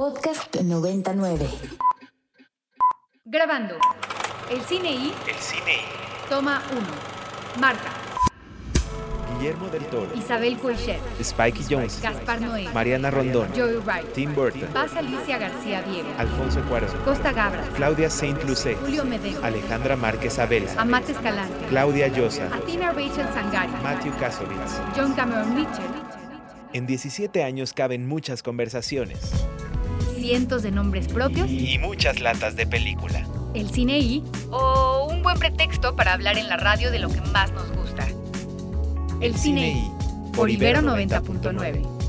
Podcast 99. Grabando. El cine y. El cine y Toma 1. Marta. Guillermo del Toro, Isabel Coixet. Spikey Jones, Gaspar Noé. Mariana Rondón, Joey Wright. Tim Burton, Paz Alicia García Diego. Alfonso Cuarón, Costa Gabra. Claudia Saint Lucé, Julio Medeo. Alejandra Márquez Abela, Amate Escalante. Claudia Llosa, Athena Rachel Sangari. Matthew Kasovitz. John Cameron Mitchell. En 17 años caben muchas conversaciones Cientos de nombres propios. y muchas latas de película. El cine y. O un buen pretexto para hablar en la radio de lo que más nos gusta. El cine y. Por Ibero 90.9.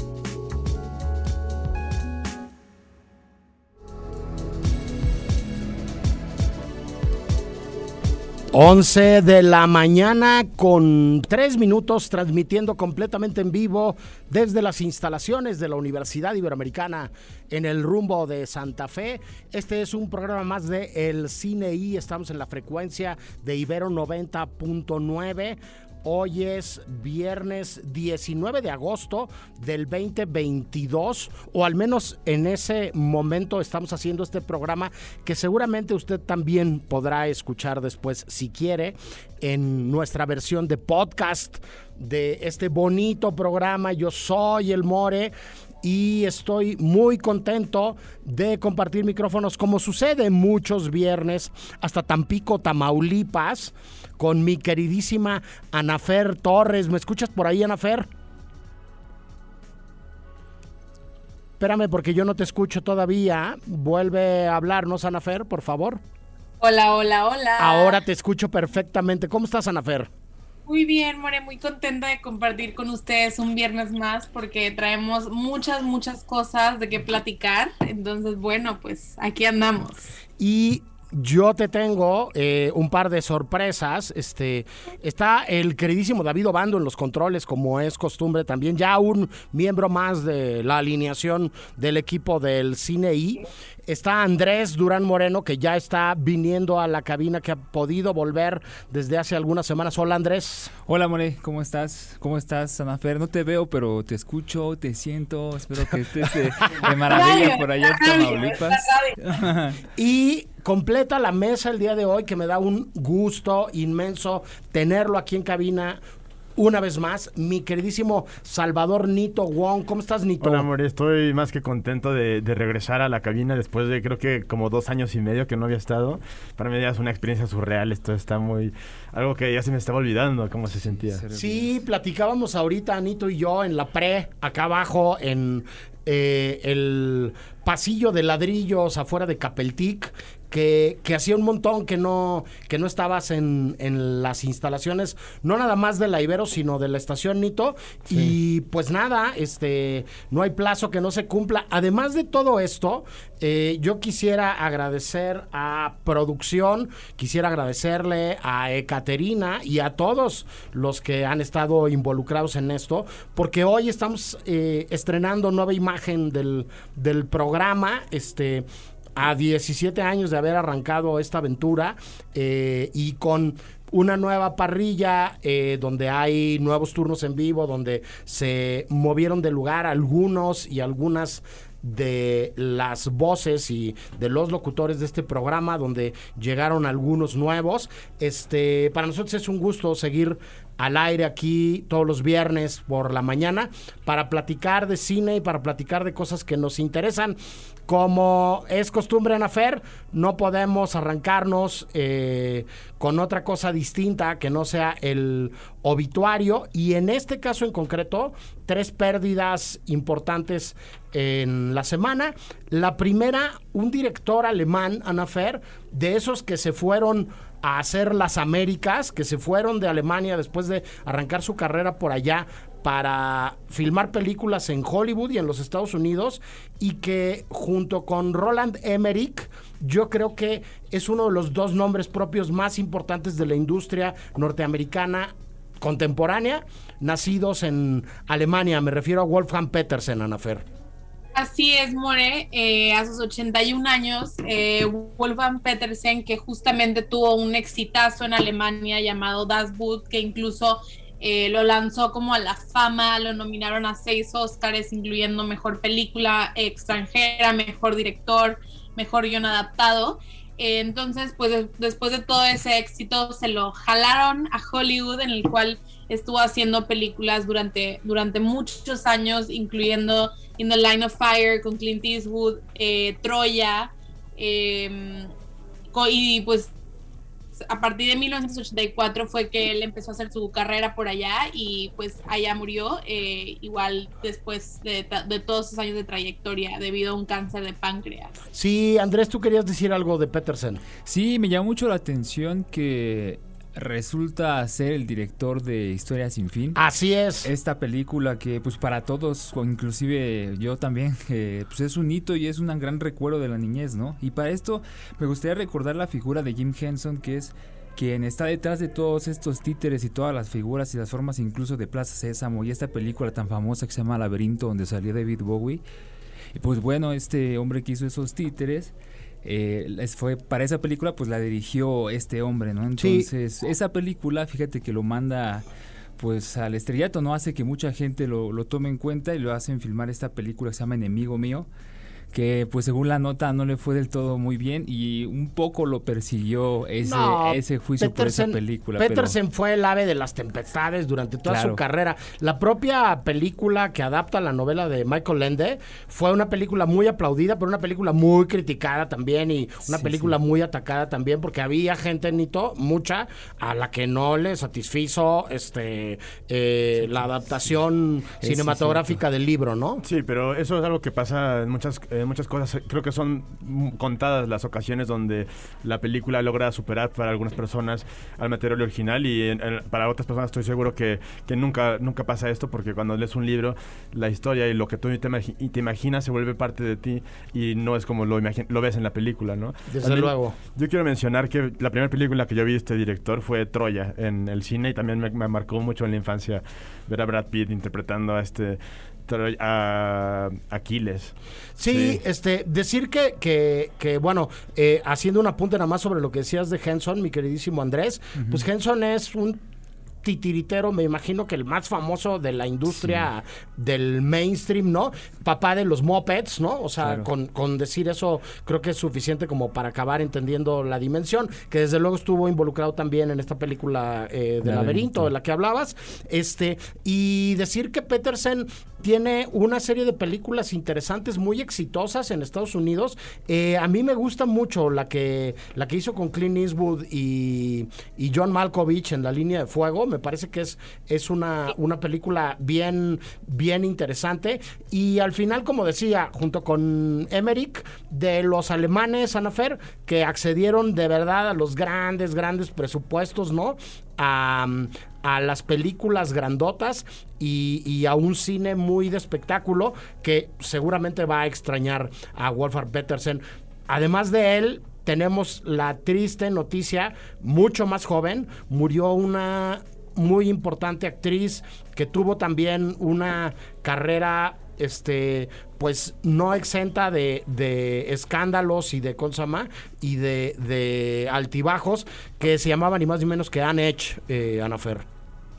Once de la mañana con tres minutos transmitiendo completamente en vivo desde las instalaciones de la Universidad Iberoamericana en el rumbo de Santa Fe. Este es un programa más de El Cine y estamos en la frecuencia de Ibero 90.9. Hoy es viernes 19 de agosto del 2022, o al menos en ese momento estamos haciendo este programa que seguramente usted también podrá escuchar después si quiere en nuestra versión de podcast de este bonito programa. Yo soy el More y estoy muy contento de compartir micrófonos como sucede muchos viernes hasta Tampico, Tamaulipas, con mi queridísima Anafer Torres. ¿Me escuchas por ahí, Anafer? Espérame porque yo no te escucho todavía. Vuelve a hablarnos, Anafer, por favor. Hola, hola, hola. Ahora te escucho perfectamente. ¿Cómo estás, Anafer? Muy bien, More, muy contenta de compartir con ustedes un viernes más porque traemos muchas, muchas cosas de qué platicar. Entonces, bueno, pues aquí andamos. Y yo te tengo eh, un par de sorpresas. Este está el queridísimo David Obando en los controles, como es costumbre también, ya un miembro más de la alineación del equipo del Cine I. Está Andrés Durán Moreno, que ya está viniendo a la cabina, que ha podido volver desde hace algunas semanas. Hola Andrés. Hola More, ¿cómo estás? ¿Cómo estás, Anafer? No te veo, pero te escucho, te siento. Espero que estés de, de maravilla por allá en Tamaulipas. Y completa la mesa el día de hoy, que me da un gusto inmenso tenerlo aquí en cabina. Una vez más, mi queridísimo Salvador Nito Wong. ¿Cómo estás, Nito? Hola, amor, estoy más que contento de, de regresar a la cabina después de creo que como dos años y medio que no había estado. Para mí ya es una experiencia surreal, esto está muy... algo que ya se me estaba olvidando cómo se sentía. Sí, platicábamos ahorita, Anito y yo, en la pre, acá abajo, en eh, el pasillo de ladrillos afuera de Capeltic, que, que hacía un montón que no, que no estabas en, en las instalaciones, no nada más de la Ibero, sino de la estación Nito. Y pues nada, este, no hay plazo que no se cumpla. Además de todo esto, eh, yo quisiera agradecer a producción, quisiera agradecerle a Ekaterina y a todos los que han estado involucrados en esto, porque hoy estamos eh, estrenando nueva imagen del, del programa, este a 17 años de haber arrancado esta aventura eh, y con una nueva parrilla eh, donde hay nuevos turnos en vivo, donde se movieron de lugar algunos y algunas de las voces y de los locutores de este programa donde llegaron algunos nuevos. Este, para nosotros es un gusto seguir al aire aquí todos los viernes por la mañana para platicar de cine y para platicar de cosas que nos interesan. Como es costumbre en Afer, no podemos arrancarnos eh, con otra cosa distinta que no sea el obituario. Y en este caso en concreto, tres pérdidas importantes en la semana. La primera, un director alemán, Anafer, de esos que se fueron a hacer las Américas, que se fueron de Alemania después de arrancar su carrera por allá para filmar películas en Hollywood y en los Estados Unidos y que junto con Roland Emmerich yo creo que es uno de los dos nombres propios más importantes de la industria norteamericana contemporánea, nacidos en Alemania. Me refiero a Wolfgang Petersen, Anafer. Así es, More. Eh, a sus 81 años, eh, Wolfgang Petersen, que justamente tuvo un exitazo en Alemania llamado Das Boot, que incluso eh, lo lanzó como a la fama, lo nominaron a seis Oscars, incluyendo Mejor Película Extranjera, Mejor Director, Mejor Guión Adaptado. Eh, entonces, pues después de todo ese éxito, se lo jalaron a Hollywood, en el cual estuvo haciendo películas durante, durante muchos años, incluyendo In the Line of Fire con Clint Eastwood, eh, Troya, em, y pues a partir de 1984 fue que él empezó a hacer su carrera por allá y pues allá murió, eh, igual después de, de, todos esos años de trayectoria debido a un cáncer de páncreas. Sí, Andrés, tú querías decir algo de Peterson. Sí, me llamó mucho la atención que resulta ser el director de Historia sin fin. Así es. Esta película que pues para todos, o inclusive yo también, eh, pues es un hito y es un gran recuerdo de la niñez, ¿no? Y para esto me gustaría recordar la figura de Jim Henson, que es quien está detrás de todos estos títeres y todas las figuras y las formas incluso de Plaza Sésamo y esta película tan famosa que se llama Laberinto donde salió David Bowie. Y pues bueno, este hombre que hizo esos títeres eh, fue para esa película pues la dirigió este hombre, ¿no? Entonces, esa película, fíjate que lo manda pues al estrellato, ¿no? Hace que mucha gente lo, lo tome en cuenta y lo hacen filmar esta película que se llama Enemigo Mío que pues según la nota no le fue del todo muy bien y un poco lo persiguió ese, ese juicio por esa película. Petersen fue el ave de las tempestades durante toda su carrera. La propia película que adapta la novela de Michael Lende fue una película muy aplaudida, pero una película muy criticada también y una película muy atacada también porque había gente, Nito, mucha, a la que no le satisfizo este eh, la adaptación cinematográfica del libro, ¿no? Sí, pero eso es algo que pasa en muchas... Eh, muchas cosas. Creo que son contadas las ocasiones donde la película logra superar para algunas personas al material original y para otras personas estoy seguro que, que, nunca, nunca pasa esto porque cuando lees un libro, la historia y lo que tú te, te imaginas se vuelve parte de ti y no es como lo, lo ves en la película, ¿no? Desde luego. Yo quiero mencionar que la primera película que yo vi de este director fue Troya en el cine y también me, me marcó mucho en la infancia ver a Brad Pitt interpretando a este a Aquiles. Sí, este, decir que, que, que bueno, eh, haciendo un apunte nada más sobre lo que decías de Henson, mi queridísimo Andrés, pues Henson es un titiritero, me imagino que el más famoso de la industria del mainstream, ¿no? Papá de los mopeds, ¿no? O sea, con, con, decir eso creo que es suficiente como para acabar entendiendo la dimensión, que desde luego estuvo involucrado también en esta película eh, de laberinto. de la que hablabas, este, y decir que Petersen tiene una serie de películas interesantes, muy exitosas en Estados Unidos. Eh, a mí me gusta mucho la que, la que hizo con Clint Eastwood y, y John Malkovich en La Línea de Fuego me parece que es, es una, una película bien, bien interesante. Y al final, como decía, junto con Emmerich, de los alemanes, Anafer, que accedieron de verdad a los grandes, grandes presupuestos, ¿no? A, las películas grandotas y, y, a un cine muy de espectáculo que seguramente va a extrañar a Wolfgang Petersen. Además de él, tenemos la triste noticia, mucho más joven, murió una muy importante actriz que tuvo también una carrera este pues no exenta de, escándalos y de consama y de, altibajos que se llamaban ni más ni menos que Anne Edge, eh, Ana Fer.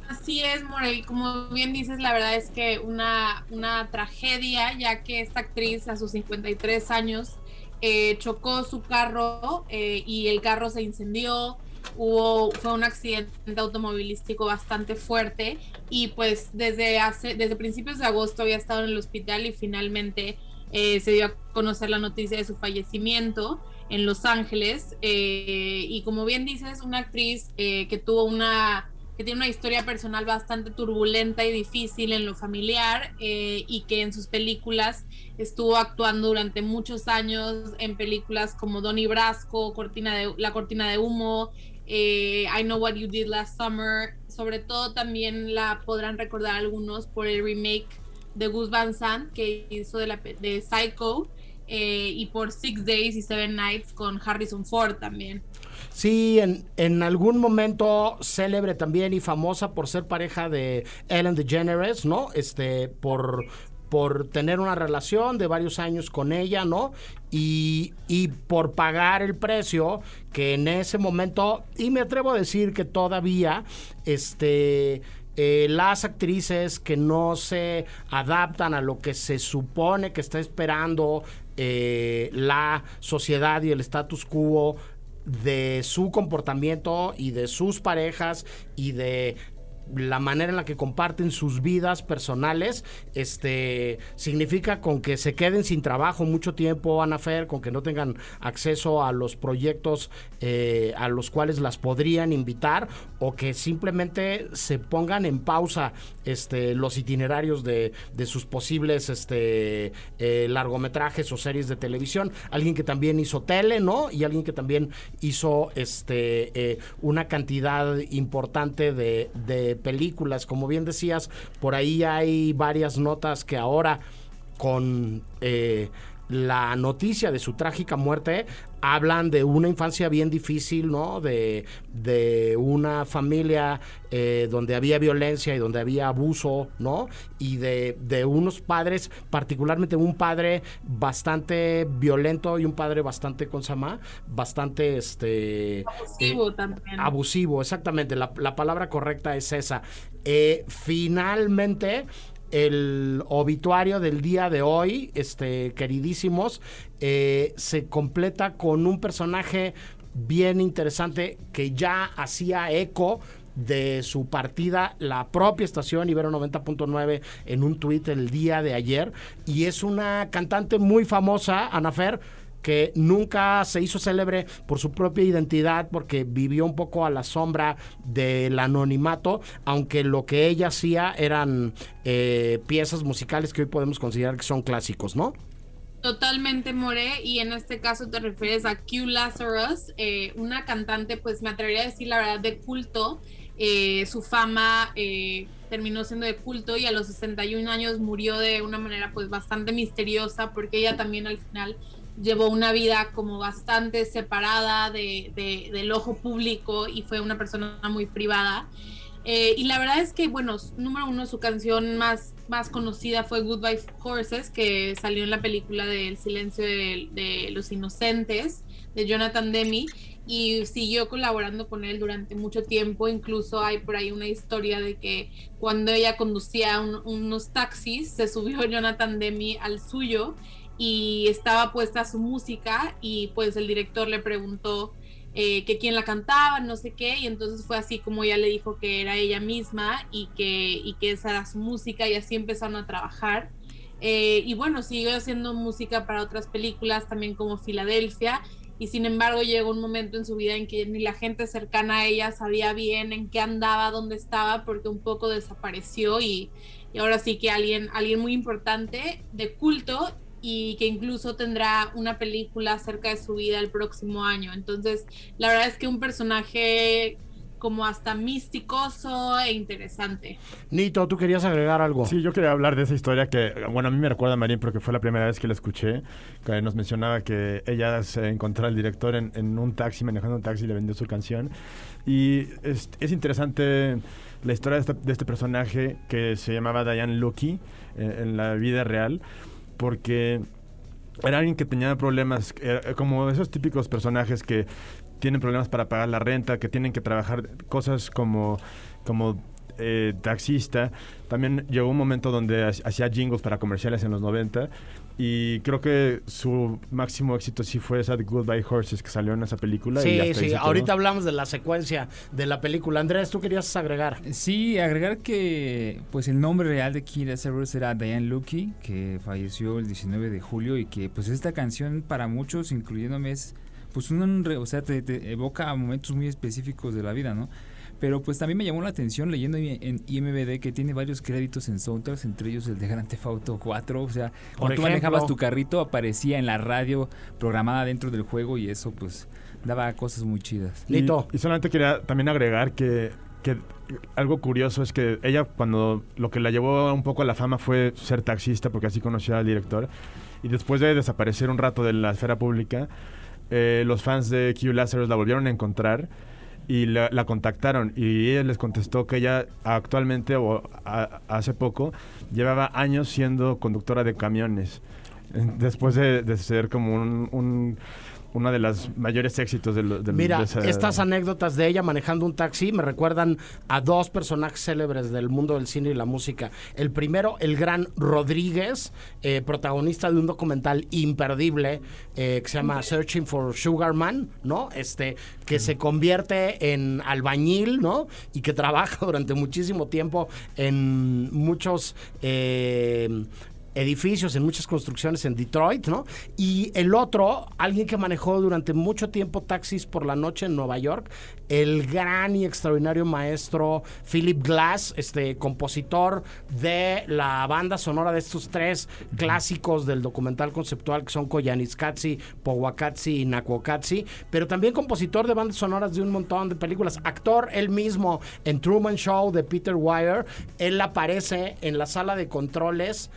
Así es, Morey. Como bien dices, la verdad es que una, una tragedia, ya que esta actriz a sus 53 años eh, chocó su carro eh, y el carro se incendió hubo fue un accidente automovilístico bastante fuerte y pues desde hace desde principios de agosto había estado en el hospital y finalmente eh, se dio a conocer la noticia de su fallecimiento en Los Ángeles eh, y como bien dices una actriz eh, que tuvo una que tiene una historia personal bastante turbulenta y difícil en lo familiar y que en sus películas estuvo actuando durante muchos años en películas como Donnie Brasco, Cortina de, La Cortina de Humo, eh, I Know What You Did Last Summer. Sobre todo también la podrán recordar algunos por el remake de Gus Van Sant que hizo de, la, de Psycho eh, y por Six Days y Seven Nights con Harrison Ford también. Sí, en, en, algún momento célebre también y famosa por ser pareja de Ellen DeGeneres, ¿no? Este, por, por tener una relación de varios años con ella, ¿no? Y, y, por pagar el precio que en ese momento, y me atrevo a decir que todavía, este, eh, las actrices que no se adaptan a lo que se supone que está esperando eh, la sociedad y el status quo de su comportamiento y de sus parejas y de la manera en la que comparten sus vidas personales, este, significa con que se queden sin trabajo mucho tiempo, Ana Fer, con que no tengan acceso a los proyectos eh, a los cuales las podrían invitar, o que simplemente se pongan en pausa este, los itinerarios de, de sus posibles este, eh, largometrajes o series de televisión. Alguien que también hizo tele, ¿no? Y alguien que también hizo este, eh, una cantidad importante de, de películas. Como bien decías, por ahí hay varias notas que ahora con eh, la noticia de su trágica muerte hablan de una infancia bien difícil, ¿no? De, de una familia eh, donde había violencia y donde había abuso, ¿no? Y de, de, unos padres, particularmente un padre bastante violento y un padre bastante, con Samá, bastante, este... Abusivo eh, también. Abusivo, exactamente, la, la, palabra correcta es esa. Eh, finalmente el obituario del día de hoy, este, queridísimos, eh, se completa con un personaje bien interesante que ya hacía eco de su partida la propia estación Ibero 90.9 en un tuit el día de ayer. Y es una cantante muy famosa, Anafer, que nunca se hizo célebre por su propia identidad, porque vivió un poco a la sombra del anonimato, aunque lo que ella hacía eran eh, piezas musicales que hoy podemos considerar que son clásicos, ¿no? Totalmente, More, y en este caso te refieres a Q Lazarus, eh, una cantante, pues me atrevería a decir la verdad, de culto. Eh, su fama eh, terminó siendo de culto y a los 61 años murió de una manera pues bastante misteriosa porque ella también al final llevó una vida como bastante separada de, de, del ojo público y fue una persona muy privada. Eh, y la verdad es que, bueno, número uno, su canción más, más conocida fue Goodbye Horses, que salió en la película de El silencio de, de los inocentes, de Jonathan Demi, y siguió colaborando con él durante mucho tiempo. Incluso hay por ahí una historia de que cuando ella conducía un, unos taxis, se subió Jonathan Demi al suyo y estaba puesta su música y pues el director le preguntó eh, que quién la cantaba, no sé qué, y entonces fue así como ella le dijo que era ella misma y que, y que esa era su música y así empezaron a trabajar. Eh, y bueno, siguió haciendo música para otras películas, también como Filadelfia, y sin embargo llegó un momento en su vida en que ni la gente cercana a ella sabía bien en qué andaba, dónde estaba, porque un poco desapareció y, y ahora sí que alguien, alguien muy importante de culto y que incluso tendrá una película acerca de su vida el próximo año. Entonces, la verdad es que un personaje como hasta místicoso e interesante. Nito, ¿tú querías agregar algo? Sí, yo quería hablar de esa historia que, bueno, a mí me recuerda a Marín porque fue la primera vez que la escuché, que nos mencionaba que ella se encontró al director en, en un taxi, manejando un taxi y le vendió su canción. Y es, es interesante la historia de este, de este, personaje que se llamaba Diane Lucky eh, en la vida real porque era alguien que tenía problemas, como esos típicos personajes que tienen problemas para pagar la renta, que tienen que trabajar cosas como, como eh, taxista. También llegó un momento donde hacía jingles para comerciales en los 90 y creo que su máximo éxito sí fue esa de Goodbye Horses que salió en esa película. Sí, sí, ahorita hablamos de la secuencia de la película. Andrés, ¿tú querías agregar? Sí, agregar que pues el nombre real de Kira Severus era Diane Lucky, que falleció el 19 de julio y que pues esta canción para muchos, incluyéndome, es pues un, o sea, te, te evoca momentos muy específicos de la vida, ¿no? Pero pues también me llamó la atención leyendo en IMBD que tiene varios créditos en soundtracks, entre ellos el de Grand Theft Auto 4. O sea, cuando tú manejabas tu carrito aparecía en la radio programada dentro del juego y eso pues daba cosas muy chidas. Y, y solamente quería también agregar que, que algo curioso es que ella cuando lo que la llevó un poco a la fama fue ser taxista porque así conoció al director y después de desaparecer un rato de la esfera pública eh, los fans de Q Lazarus la volvieron a encontrar y la, la, contactaron y ella les contestó que ella actualmente o hace poco llevaba años siendo conductora de camiones. después de, ser como un una de las mayores éxitos del, del Mira, de esa- estas anécdotas de ella manejando un taxi me recuerdan a dos personajes célebres del mundo del cine y la música. El primero, el gran Rodríguez, eh, protagonista de un documental imperdible eh, que se llama Searching for Sugar Man, ¿no? Este, que se convierte en albañil, ¿no? Y que trabaja durante muchísimo tiempo en muchos... eh, edificios, en muchas construcciones en Detroit, ¿no? Y el otro, alguien que manejó durante mucho tiempo taxis por la noche en Nueva York, el gran y extraordinario maestro Philip Glass, este compositor de la banda sonora de estos tres clásicos del documental conceptual que son Koyaanisqatsi, Powakatsi y Nakwokatsi, pero también compositor de bandas sonoras de un montón de películas, actor él mismo en Truman Show de Peter Weir, él aparece en la sala de controles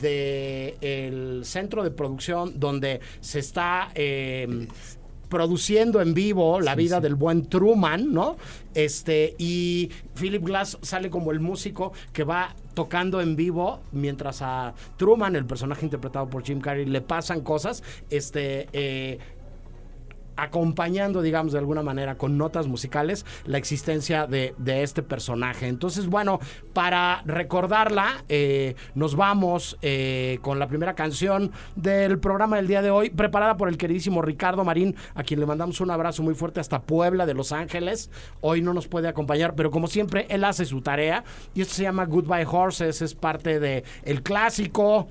de el centro de producción donde se está eh, produciendo en vivo la vida del buen Truman, ¿no? Este, y Philip Glass sale como el músico que va tocando en vivo mientras a Truman, el personaje interpretado por Jim Carrey, le pasan cosas, este, eh, acompañando, digamos, de alguna manera con notas musicales la existencia de, este personaje. Entonces, bueno, para recordarla, eh, nos vamos eh, con la primera canción del programa del día de hoy, preparada por el queridísimo Ricardo Marín, a quien le mandamos un abrazo muy fuerte hasta Puebla de Los Ángeles. Hoy no nos puede acompañar, pero como siempre, él hace su tarea y esto se llama Goodbye Horses, es parte de clásico.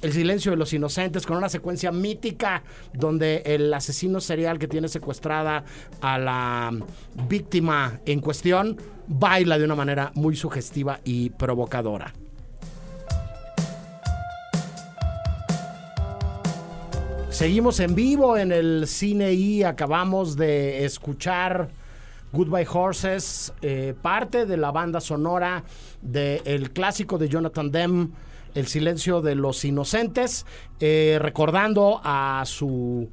El silencio de los inocentes, con una secuencia mítica donde el asesino serial que tiene secuestrada a la víctima en cuestión baila de una manera muy sugestiva y provocadora. Seguimos en vivo en el cine y acabamos de escuchar Goodbye Horses, eh, parte de la banda sonora del clásico de Jonathan Demme, El silencio de los inocentes, eh, recordando a su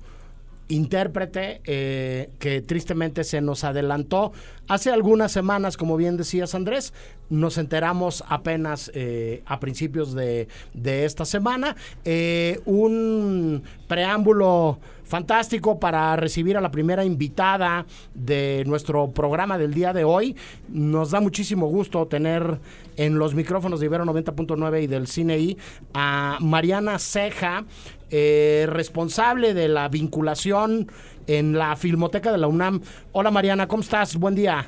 intérprete eh, que tristemente se nos adelantó hace algunas semanas, como bien decías Andrés, nos enteramos apenas eh, a principios de, de esta semana. Eh, un preámbulo fantástico para recibir a la primera invitada de nuestro programa del día de hoy. Nos da muchísimo gusto tener en los micrófonos de Ibero 90.9 y del Cine I a Mariana Ceja, eh, responsable de la vinculación en la Filmoteca de la UNAM. Hola Mariana, ¿cómo estás? Buen día.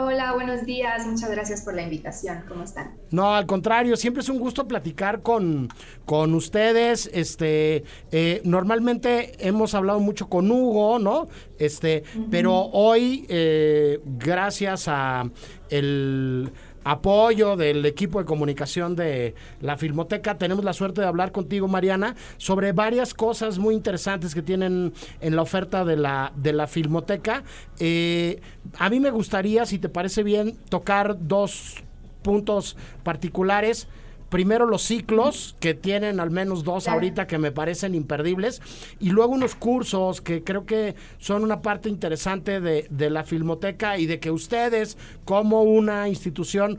Hola, buenos días. Muchas gracias por la invitación. ¿Cómo están? No, al contrario, siempre es un gusto platicar con, con ustedes. Este, eh, normalmente hemos hablado mucho con Hugo, ¿no? Este, pero hoy, eh, gracias a el apoyo del equipo de comunicación de la Filmoteca. Tenemos la suerte de hablar contigo, Mariana, sobre varias cosas muy interesantes que tienen en la oferta de la, de la Filmoteca. Eh, a mí me gustaría, si te parece bien, tocar dos puntos particulares. Primero los ciclos, que tienen al menos dos ahorita que me parecen imperdibles, y luego unos cursos que creo que son una parte interesante de, de la Filmoteca y de que ustedes, como una institución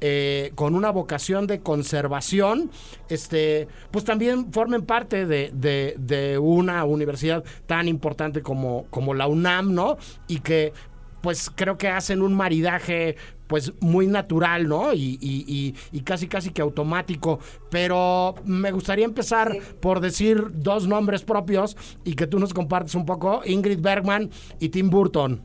eh, con una vocación de conservación, este, pues también formen parte de, de- de una universidad tan importante como, como la UNAM, ¿no? Y que pues creo que hacen un maridaje pues muy natural, ¿no? Y, y- y- y casi casi que automático. Pero me gustaría empezar Sí. por decir dos nombres propios y que tú nos compartes un poco, Ingrid Bergman y Tim Burton.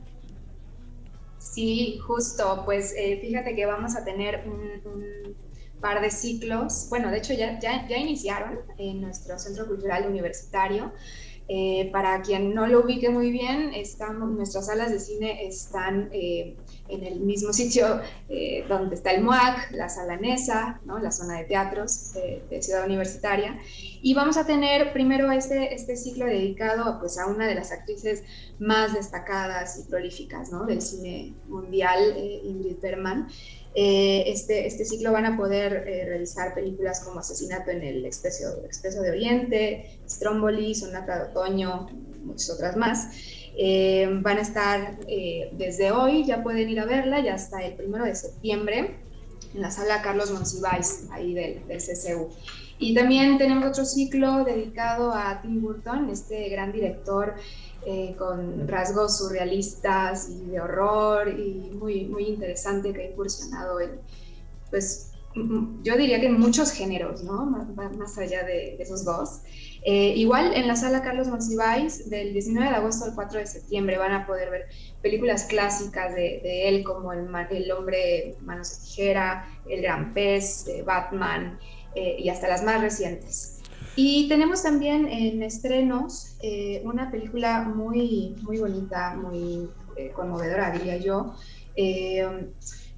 Sí, justo. Pues eh, fíjate que vamos a tener un, un par de ciclos. Bueno, de hecho ya, ya, ya iniciaron en nuestro Centro Cultural Universitario. Eh, para quien no lo ubique muy bien, estamos, nuestras salas de cine están eh, en el mismo sitio eh, donde está el MUAC, la sala NESA, ¿no? la zona de teatros de, de Ciudad Universitaria. Y vamos a tener primero este, este ciclo dedicado pues, a una de las actrices más destacadas y prolíficas ¿no? del cine mundial, eh, Ingrid Bergman. Eh, este, este ciclo van a poder eh, realizar películas como Asesinato en el Expreso, Expreso de Oriente, Stromboli, Sonata de Otoño, muchas otras más. Eh, van a estar eh, desde hoy, ya pueden ir a verla, ya hasta el primero de septiembre en la sala Carlos Monsiváis, ahí del, del. Y también tenemos otro ciclo dedicado a Tim Burton, este gran director eh, con rasgos surrealistas y de horror y muy, muy interesante que ha incursionado en, pues, yo diría que en muchos géneros, ¿no? Más, allá de, esos dos. Eh, igual en la sala Carlos Monsiváis, del 19 de agosto al 4 de septiembre, van a poder ver películas clásicas de, él, como el, el, Hombre Manos de Tijera, El Gran Pez, Batman eh, y hasta las más recientes. Y tenemos también en estrenos eh, una película muy, muy bonita, muy conmovedora, diría yo,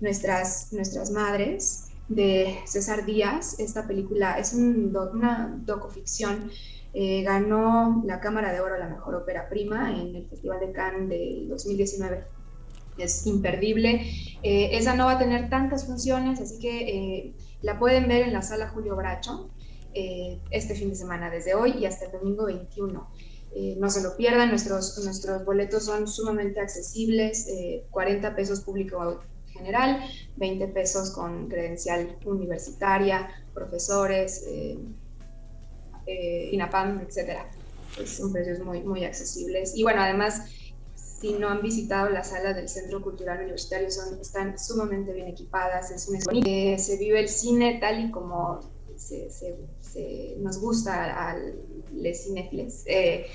nuestras, nuestras Madres, de César Díaz. Esta película es una docuficción. Eh, ganó la Cámara de Oro a la Mejor Ópera Prima en el Festival de Cannes del 2019. Es imperdible. Eh, esa no va a tener tantas funciones, así que eh, la pueden ver en la sala Julio Bracho este fin de semana, desde hoy y hasta el domingo 21. no se lo pierdan, nuestros, nuestros boletos son sumamente accesibles, 40 pesos público general, 20 pesos con credencial universitaria, profesores, eh, eh, INAPAM, etc. son precios muy, muy accesibles. Y bueno, además, si no han visitado la sala del Centro Cultural Universitario, son, están sumamente bien equipadas, es un eh, se vive el cine tal y como se, nos gusta al les cinéfiles. Eh,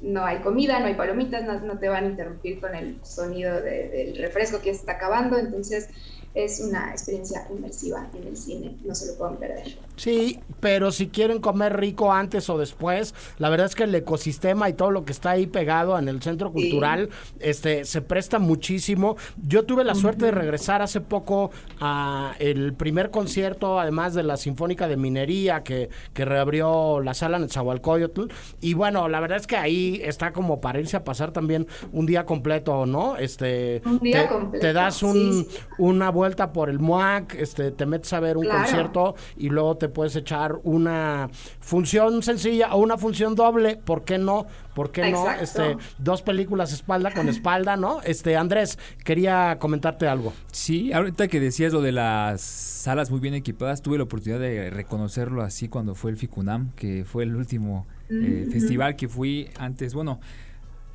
no hay comida, no hay palomitas, no, te van a interrumpir con el sonido del refresco que está acabando, entonces es una experiencia inmersiva en el cine, no se lo pueden perder. Sí, pero si quieren comer rico antes o después, la verdad es que el ecosistema y todo lo que está ahí pegado en el centro cultural, este, se presta muchísimo. Yo tuve la suerte de regresar hace poco a el primer concierto, además de la Sinfónica de Minería que, que reabrió la sala en Zahualcoyotl. Y bueno, la verdad es que ahí está como para irse a pasar también un día completo, ¿no? Este, un día te, completo. Te das un, una vuelta por el MOAC, este, te metes a ver un concierto y luego te puedes echar una función sencilla o una función doble, ¿por qué no? ¿Por qué no? Este, dos películas espalda con espalda, ¿no? Este, Andrés, quería comentarte algo. Sí, ahorita que decías lo de las salas muy bien equipadas, tuve la oportunidad de reconocerlo así cuando fue el FICUNAM, que fue el último eh, festival que fui antes, bueno,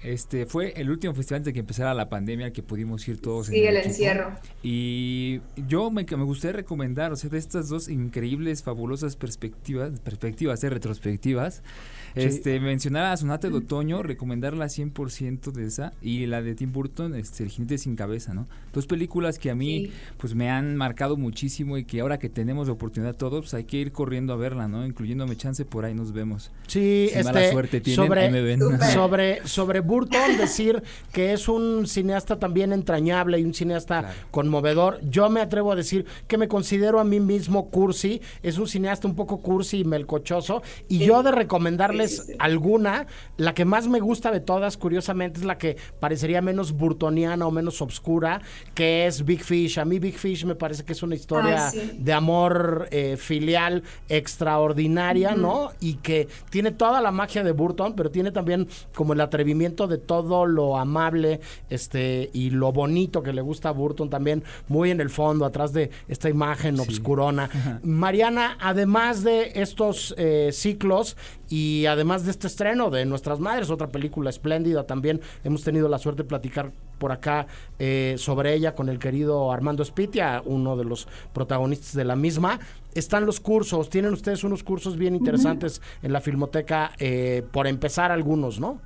este fue el último festival antes de que empezara la pandemia que pudimos ir todos. Sí, en el, encierro. Y yo me, me gustaría recomendar, o sea, de estas dos increíbles, fabulosas perspectivas, perspectivas, de retrospectivas, este, mencionar a Sonate de Otoño, recomendarla 100% de esa, y la de Tim Burton, este, El jinete sin cabeza, ¿no? Dos películas que a mí, pues me han marcado muchísimo y que ahora que tenemos la oportunidad todos, pues hay que ir corriendo a verla, ¿no? Incluyéndome chance, por ahí nos vemos. Sí, si mala este, suerte tienen, sobre, ahí me ven. sobre, sobre Burton, decir que es un cineasta también entrañable y un cineasta conmovedor. Yo me atrevo a decir que me considero a mí mismo cursi, es un cineasta un poco cursi y melcochoso, y yo de recomendarle alguna, la que más me gusta de todas, curiosamente, es la que parecería menos burtoniana o menos obscura, que es Big Fish. A mí Big Fish me parece que es una historia de amor eh, filial extraordinaria, ¿no? Y que tiene toda la magia de Burton, pero tiene también como el atrevimiento de todo lo amable este y lo bonito que le gusta a Burton también, muy en el fondo, atrás de esta imagen obscurona. Mariana, además de estos eh, ciclos y además de este estreno de Nuestras Madres, otra película espléndida también. Hemos tenido la suerte de platicar por acá eh, sobre ella con el querido Armando Spitia, uno de los protagonistas de la misma. Están los cursos, tienen ustedes unos cursos bien interesantes en la Filmoteca, eh, por empezar algunos, ¿no?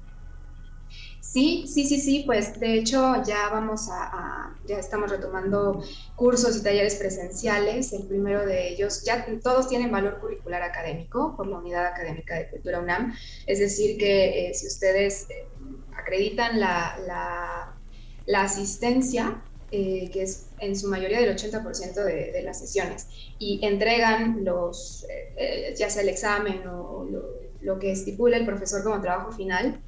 Sí, sí, sí, sí, pues de hecho ya vamos a, ya estamos retomando cursos y talleres presenciales. El primero de ellos, ya todos tienen valor curricular académico por la Unidad Académica de Cultura UNAM. Es decir, que eh, si ustedes eh, acreditan la, la, asistencia, eh, que es en su mayoría del 80% de, las sesiones, y entregan los, ya sea el examen o lo que estipula el profesor como trabajo final,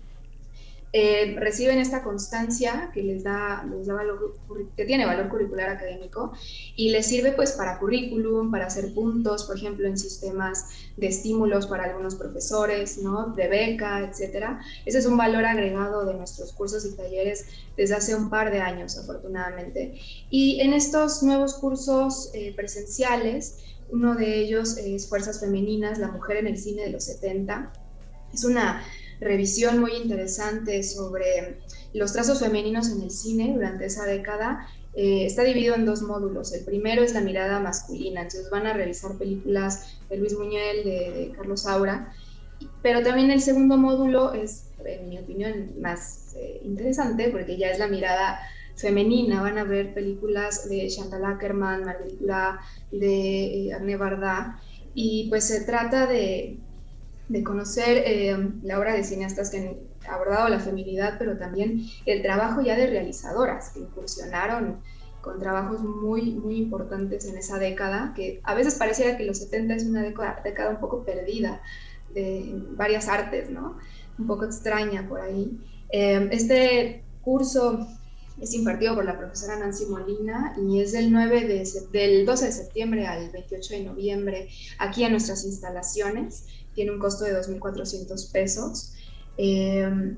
eh, reciben esta constancia que les da, les da valor, que tiene valor curricular académico y les sirve pues para currículum, para hacer puntos, por ejemplo, en sistemas de estímulos para algunos profesores, ¿no? de beca, etcétera. Ese es un valor agregado de nuestros cursos y talleres desde hace un par de años, afortunadamente. Y en estos nuevos cursos eh, presenciales, Uno de ellos es Fuerzas Femeninas, la mujer en el cine de los 70. Es una revisión muy interesante sobre los trazos femeninos en el cine durante esa década. Eh, está dividido en dos módulos. El primero es la mirada masculina, entonces van a revisar películas de Luis Buñuel, de, Carlos Saura, pero también el segundo módulo es, en mi opinión, más eh, interesante porque ya es la mirada femenina. Van a ver películas de Chantal Ackerman, Marguerite de eh, Arne Barda, y pues se trata de, de conocer eh, la obra de cineastas que han abordado la feminidad, pero también el trabajo ya de realizadoras que incursionaron con trabajos muy, muy importantes en esa década, que a veces pareciera que los 70 es una década, un poco perdida de varias artes, ¿no? Un poco extraña por ahí. Eh, este curso es impartido por la profesora Nancy Molina y es del, 9 de, del 12 de septiembre al 28 de noviembre aquí en nuestras instalaciones. Tiene un costo de 2.400 pesos. Eh,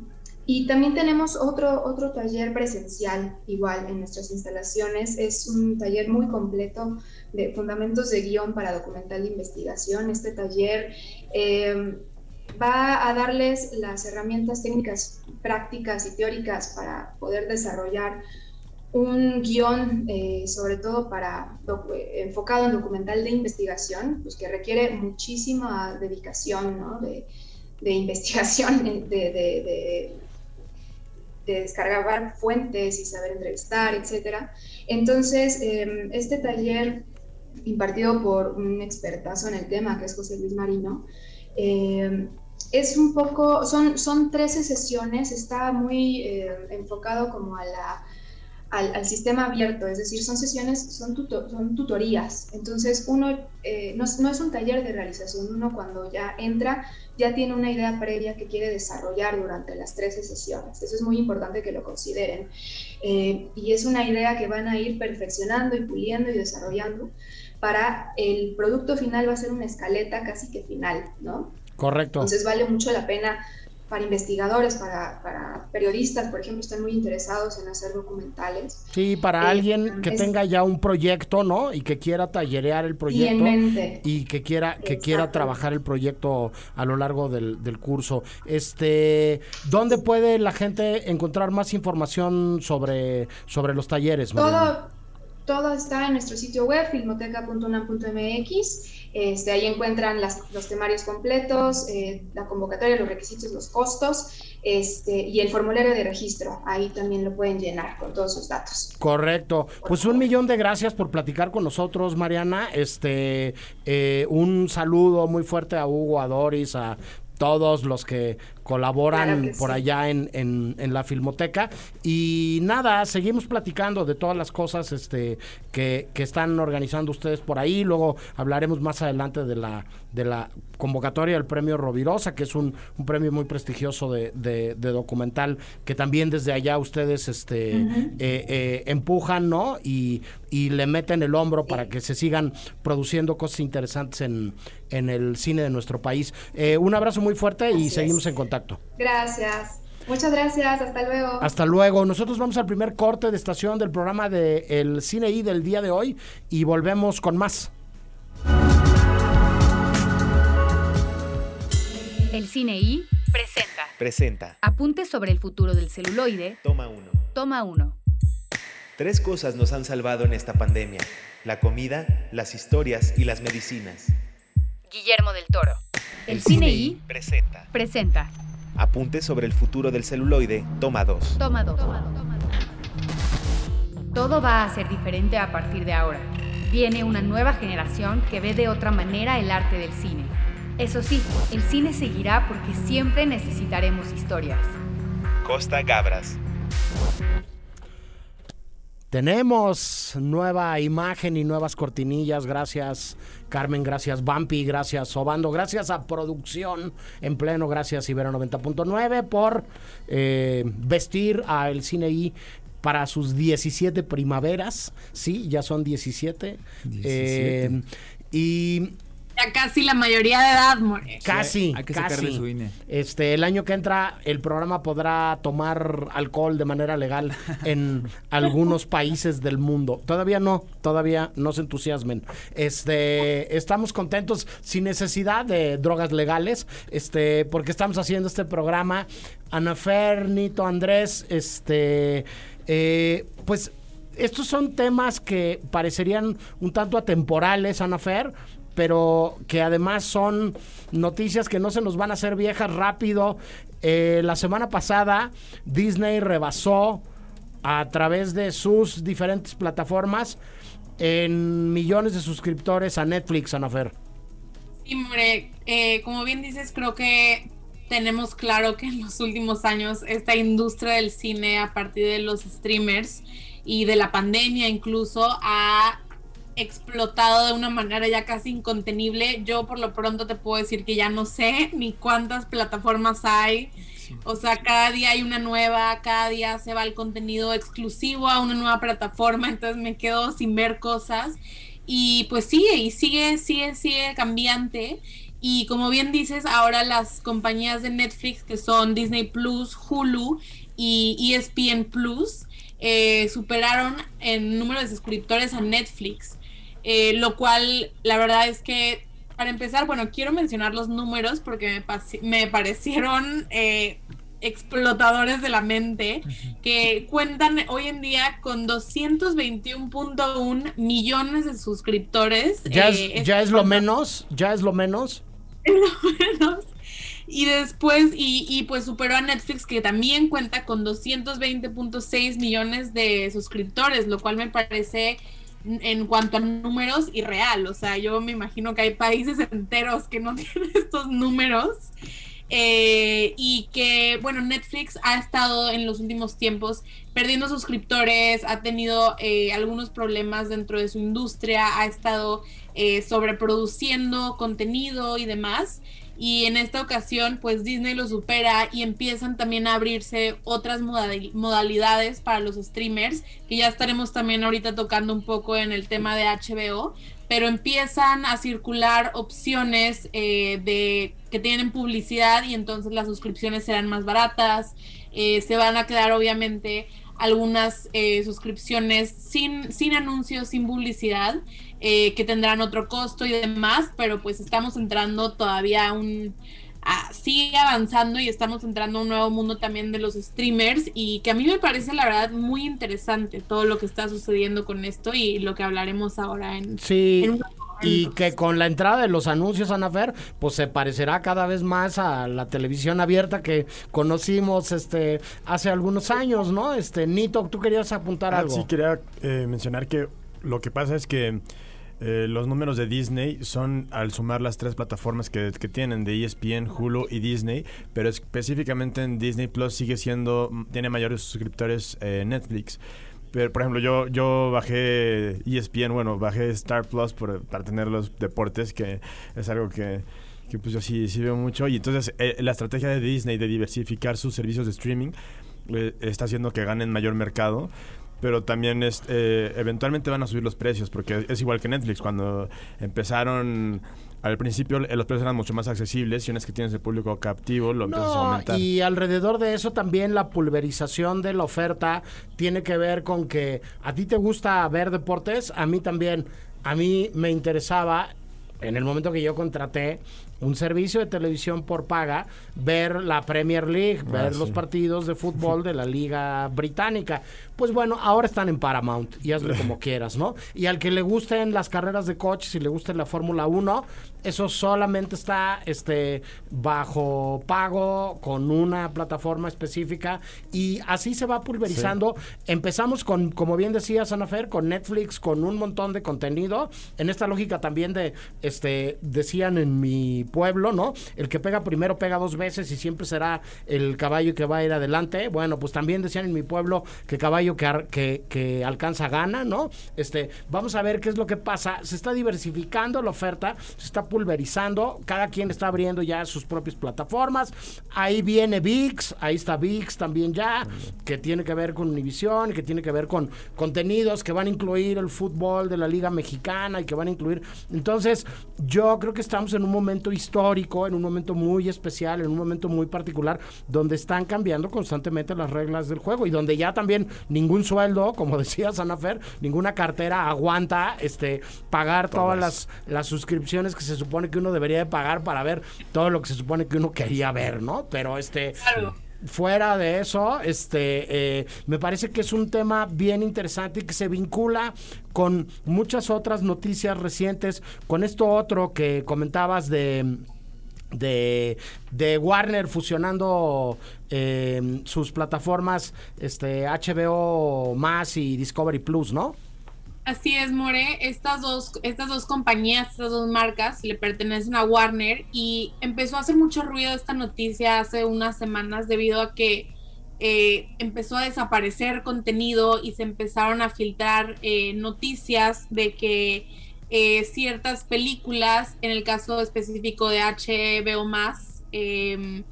y también tenemos otro, otro taller presencial igual en nuestras instalaciones. Es un taller muy completo de fundamentos de guion para documental de investigación. Este taller eh, va a darles las herramientas técnicas, prácticas y teóricas para poder desarrollar un guion, eh, sobre todo para enfocado en documental de investigación, pues que requiere muchísima dedicación ¿no? de, investigación, de, de, de, descargar fuentes y saber entrevistar, etc. Entonces, em, este taller impartido por un expertazo en el tema, que es José Luis Marino, eh, es un poco, son, son 13 sesiones, está muy eh, enfocado como a la, al, sistema abierto, es decir, son sesiones, son, son tutorías. Entonces, uno eh, no, no, es un taller de realización, uno cuando ya entra ya tiene una idea previa que quiere desarrollar durante las 13 sesiones. Eso es muy importante que lo consideren. y es una idea que van a ir perfeccionando y puliendo y desarrollando para el producto final va a ser una escaleta casi que final, ¿no? Correcto. Entonces vale mucho la pena para investigadores, para, periodistas, por ejemplo, están muy interesados en hacer documentales. Sí, para eh, alguien que tenga ya un proyecto, ¿no? Y que quiera tallerear el proyecto. Y, que quiera, que quiera trabajar el proyecto a lo largo del, del, curso. Este, ¿dónde puede la gente encontrar más información sobre, sobre los talleres? Todo, todo está en nuestro sitio web, filmoteca.unam.mx. Este, ahí encuentran los temarios completos, eh, la convocatoria, los requisitos, los costos este, y el formulario de registro. Ahí también lo pueden llenar con todos sus datos. Correcto. Pues un millón de gracias por platicar con nosotros, Mariana. Este, eh, un saludo muy fuerte a Hugo, a Doris, a todos los que colaboran por allá en, en, la filmoteca. Y nada, seguimos platicando de todas las cosas este, que, que, están organizando ustedes por ahí. Luego hablaremos más adelante de la, de la convocatoria del premio Rovirosa, que es un, un premio muy prestigioso de, de, documental, que también desde allá ustedes este, eh, eh, empujan, ¿no? Y, y le meten el hombro para que se sigan produciendo cosas interesantes en, en el cine de nuestro país. Eh, un abrazo muy fuerte y seguimos en contacto. Gracias. Muchas gracias, hasta luego. Hasta luego. Nosotros vamos al primer corte de estación del programa de El Cine I del día de hoy y volvemos con más. El Cine I presenta. Presenta. Apunte sobre el futuro del celuloide. Toma uno. Toma uno. Tres cosas nos han salvado en esta pandemia. La comida, las historias y las medicinas. Guillermo del Toro. El, Cine I presenta. Presenta. Apunte sobre el futuro del celuloide, toma 2. Toma 2. Todo va a ser diferente a partir de ahora. Viene una nueva generación que ve de otra manera el arte del cine. Eso sí, el cine seguirá porque siempre necesitaremos historias. Costa Gabras. Tenemos nueva imagen y nuevas cortinillas. Gracias, Carmen. Gracias, Bampi. Gracias, Obando. Gracias a Producción en Pleno. Gracias, Ibero 90.9 por eh, vestir a El Cine I para sus 17 primaveras. Sí, ya son 17. 17. Eh, y Ya casi la mayoría de edad, More. Casi, hay que casi. sacarle su INE. Este, el año que entra el programa podrá tomar alcohol de manera legal en algunos países del mundo. Todavía no, todavía no se entusiasmen. Este, estamos contentos sin necesidad de drogas legales, este, porque estamos haciendo este programa. Anafer, Nito, Andrés, este, eh, pues estos son temas que parecerían un tanto atemporales, Anafer, pero que además son noticias que no se nos van a hacer viejas rápido. Eh, la semana pasada Disney rebasó a través de sus diferentes plataformas en millones de suscriptores a Netflix, Anafer. Sí, More, eh, como bien dices, creo que tenemos claro que en los últimos años esta industria del cine a partir de los streamers y de la pandemia incluso ha explotado de una manera ya casi incontenible. Yo por lo pronto te puedo decir que ya no sé ni cuántas plataformas hay. O sea, cada día hay una nueva, cada día se va el contenido exclusivo a una nueva plataforma, entonces me quedo sin ver cosas. Y pues sigue, y sigue, sigue, sigue cambiante. Y como bien dices, ahora las compañías de Netflix, que son Disney Plus, Hulu y ESPN Plus, eh, superaron en número de suscriptores a Netflix. Eh, lo cual la verdad es que para empezar, bueno, quiero mencionar los números porque me, me parecieron eh, explotadores de la mente, que cuentan hoy en día con 221.1 millones de suscriptores. ¿Ya, Eh, es, ¿Ya es lo menos? ¿Ya es lo menos? menos. Y después, y, y, pues superó a Netflix, que también cuenta con 220.6 millones de suscriptores, lo cual me parece en cuanto a números irreal. O sea, yo me imagino que hay países enteros que no tienen estos números. Eh, y que, bueno, Netflix ha estado en los últimos tiempos perdiendo suscriptores, ha tenido eh, algunos problemas dentro de su industria, ha estado eh, sobreproduciendo contenido y demás. Y en esta ocasión, pues Disney lo supera y empiezan también a abrirse otras modalidades para los streamers, que ya estaremos también ahorita tocando un poco en el tema de HBO, pero empiezan a circular opciones eh, de que tienen publicidad y entonces las suscripciones serán más baratas. Eh, se van a quedar obviamente algunas eh, suscripciones sin, sin anuncios, sin publicidad, eh, que tendrán otro costo y demás, pero pues estamos entrando todavía a un... A, sigue avanzando y estamos entrando a un nuevo mundo también de los streamers y que a mí me parece la verdad muy interesante todo lo que está sucediendo con esto y lo que hablaremos ahora en... Sí. en y que con la entrada de los anuncios, Anafer, pues se parecerá cada vez más a la televisión abierta que conocimos este hace algunos años, ¿no? Este, Nito, tú querías apuntar Ah, algo. Sí, quería eh, mencionar que lo que pasa es que eh, los números de Disney son al sumar las tres plataformas que, tienen, de ESPN, Hulu y Disney, pero específicamente en Disney Plus sigue siendo, tiene mayores suscriptores eh, Netflix. Pero, por ejemplo, yo, yo bajé ESPN, bueno, bajé Star Plus por, para tener los deportes, que es algo que, que pues yo sí, sí veo mucho. Y entonces eh, la estrategia de Disney de diversificar sus servicios de streaming eh, está haciendo que ganen mayor mercado pero también es, eh, eventualmente van a subir los precios, porque es igual que Netflix, cuando empezaron... Al principio los precios eran mucho más accesibles y una vez que tienes el público captivo lo empiezas a aumentar. y alrededor de eso también la pulverización de la oferta tiene que ver con que a ti te gusta ver deportes, a mí también. A mí me interesaba en el momento que yo contraté un servicio de televisión por paga, ver la Premier League, Ah, ver sí. los partidos de fútbol de la Liga Británica. Pues bueno, ahora están en Paramount y hazle como quieras, ¿no? Y al que le gusten las carreras de coches y le guste la Fórmula 1, eso solamente está este bajo pago con una plataforma específica y así se va pulverizando. Empezamos con, como bien decía Sanafer, con Netflix, con un montón de contenido. En esta lógica también de, este, decían en mi pueblo, ¿no? El que pega primero pega dos veces y siempre será el caballo que va a ir adelante. Bueno, pues también decían en mi pueblo que caballo que, alcanza gana, ¿no? Este, vamos a ver qué es lo que pasa. Se está diversificando la oferta, se está pulverizando, cada quien está abriendo ya sus propias plataformas. Ahí viene VIX, ahí está VIX también ya, que tiene que ver con Univision, que tiene que ver con contenidos que van a incluir el fútbol de la Liga Mexicana y que van a incluir. Entonces, yo creo que estamos en un momento histórico, en un momento muy especial, en un momento muy particular, donde están cambiando constantemente las reglas del juego y donde ya también ningún sueldo, como decía Sanafer, ninguna cartera aguanta este pagar todas, las, las suscripciones que se supone que uno debería de pagar para ver todo lo que se supone que uno quería ver, ¿no? Pero este fuera de eso, este, eh, me parece que es un tema bien interesante y que se vincula con muchas otras noticias recientes, con esto otro que comentabas de de, de, Warner fusionando eh, sus plataformas este HBO más y Discovery Plus, ¿no? Así es, More. Estas dos, estas dos compañías, estas dos marcas le pertenecen a Warner y empezó a hacer mucho ruido esta noticia hace unas semanas debido a que eh, empezó a desaparecer contenido y se empezaron a filtrar eh, noticias de que eh, ciertas películas, en el caso específico de HBO más, em,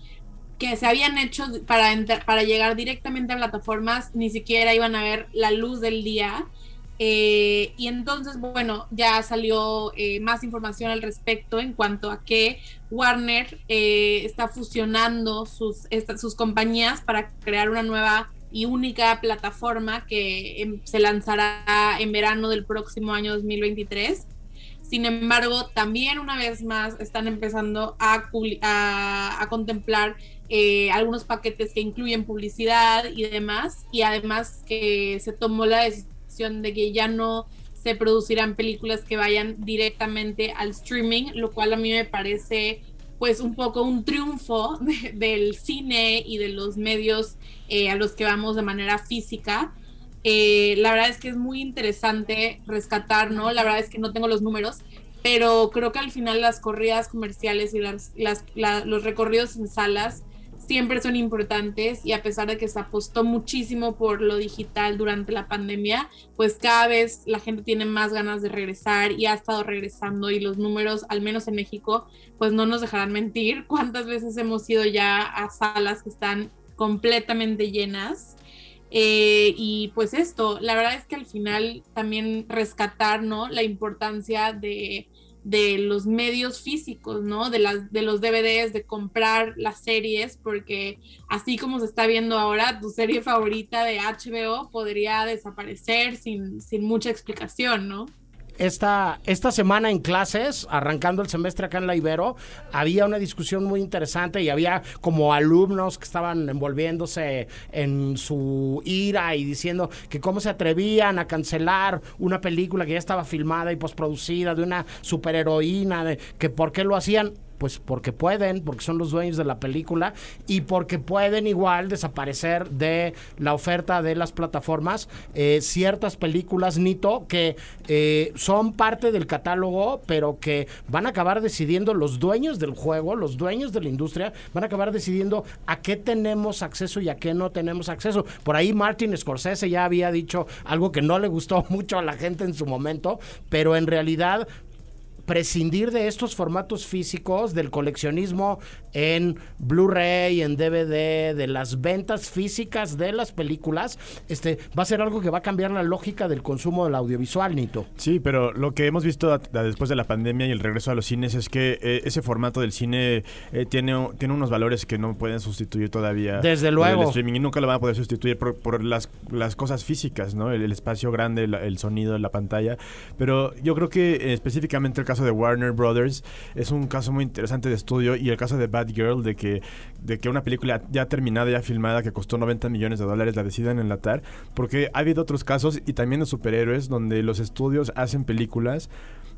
que se habían hecho para, para llegar directamente a plataformas, ni siquiera iban a ver la luz del día. Eh, y entonces, bueno, ya salió eh, más información al respecto en cuanto a que Warner eh, está fusionando sus, sus compañías para crear una nueva y única plataforma que em, se lanzará en verano del próximo año 2023. Sin embargo, también una vez más están empezando a, contemplar algunos paquetes que incluyen publicidad y demás, y además que se tomó la decisión de que ya no se producirán películas que vayan directamente al streaming, lo cual a mí me parece pues un poco un triunfo del cine y de los medios eh, a los que vamos de manera física. Eh, la verdad es que es muy interesante rescatar, ¿no? La verdad es que no tengo los números, pero creo que al final las corridas comerciales y las, los recorridos en salas siempre son importantes y a pesar de que se apostó muchísimo por lo digital durante la pandemia, pues cada vez la gente tiene más ganas de regresar y ha estado regresando y los números, al menos en México, pues no nos dejarán mentir cuántas veces hemos ido ya a salas que están completamente llenas. Eh, y pues esto, la verdad es que al final también rescatar, ¿no? La importancia de de los medios físicos, ¿no? De, las, de los DVDs, de comprar las series, porque así como se está viendo ahora, tu serie favorita de HBO podría desaparecer sin, sin mucha explicación, ¿no? Esta, esta semana en clases, arrancando el semestre acá en la Ibero, había una discusión muy interesante y había como alumnos que estaban envolviéndose en su ira y diciendo que cómo se atrevían a cancelar una película que ya estaba filmada y posproducida de una superheroína, de que por qué lo hacían pues porque pueden, porque son los dueños de la película y porque pueden igual desaparecer de la oferta de las plataformas eh, ciertas películas, Nito, que eh, son parte del catálogo, pero que van a acabar decidiendo los dueños del juego, los dueños de la industria, van a acabar decidiendo a qué tenemos acceso y a qué no tenemos acceso. Por ahí Martin Scorsese ya había dicho algo que no le gustó mucho a la gente en su momento, pero en realidad prescindir de estos formatos físicos, del coleccionismo en Blu-ray, en DVD, de las ventas físicas de las películas, este va a ser algo que va a cambiar la lógica del consumo del audiovisual, Nito. Sí, pero lo que hemos visto después de la pandemia y el regreso a los cines es que eh, ese formato del cine eh, tiene, tiene unos valores que no pueden sustituir todavía. Desde luego. El streaming y nunca lo van a poder sustituir por, las, las cosas físicas, ¿no? El, espacio grande, el, el, sonido, la pantalla. Pero yo creo que eh, específicamente el caso de Warner Brothers es un caso muy interesante de estudio y el caso de Bad Girl de que, de que una película ya terminada, ya filmada, que costó 90 millones de dólares, la decidan enlatar, porque ha habido otros casos y también de superhéroes donde los estudios hacen películas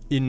y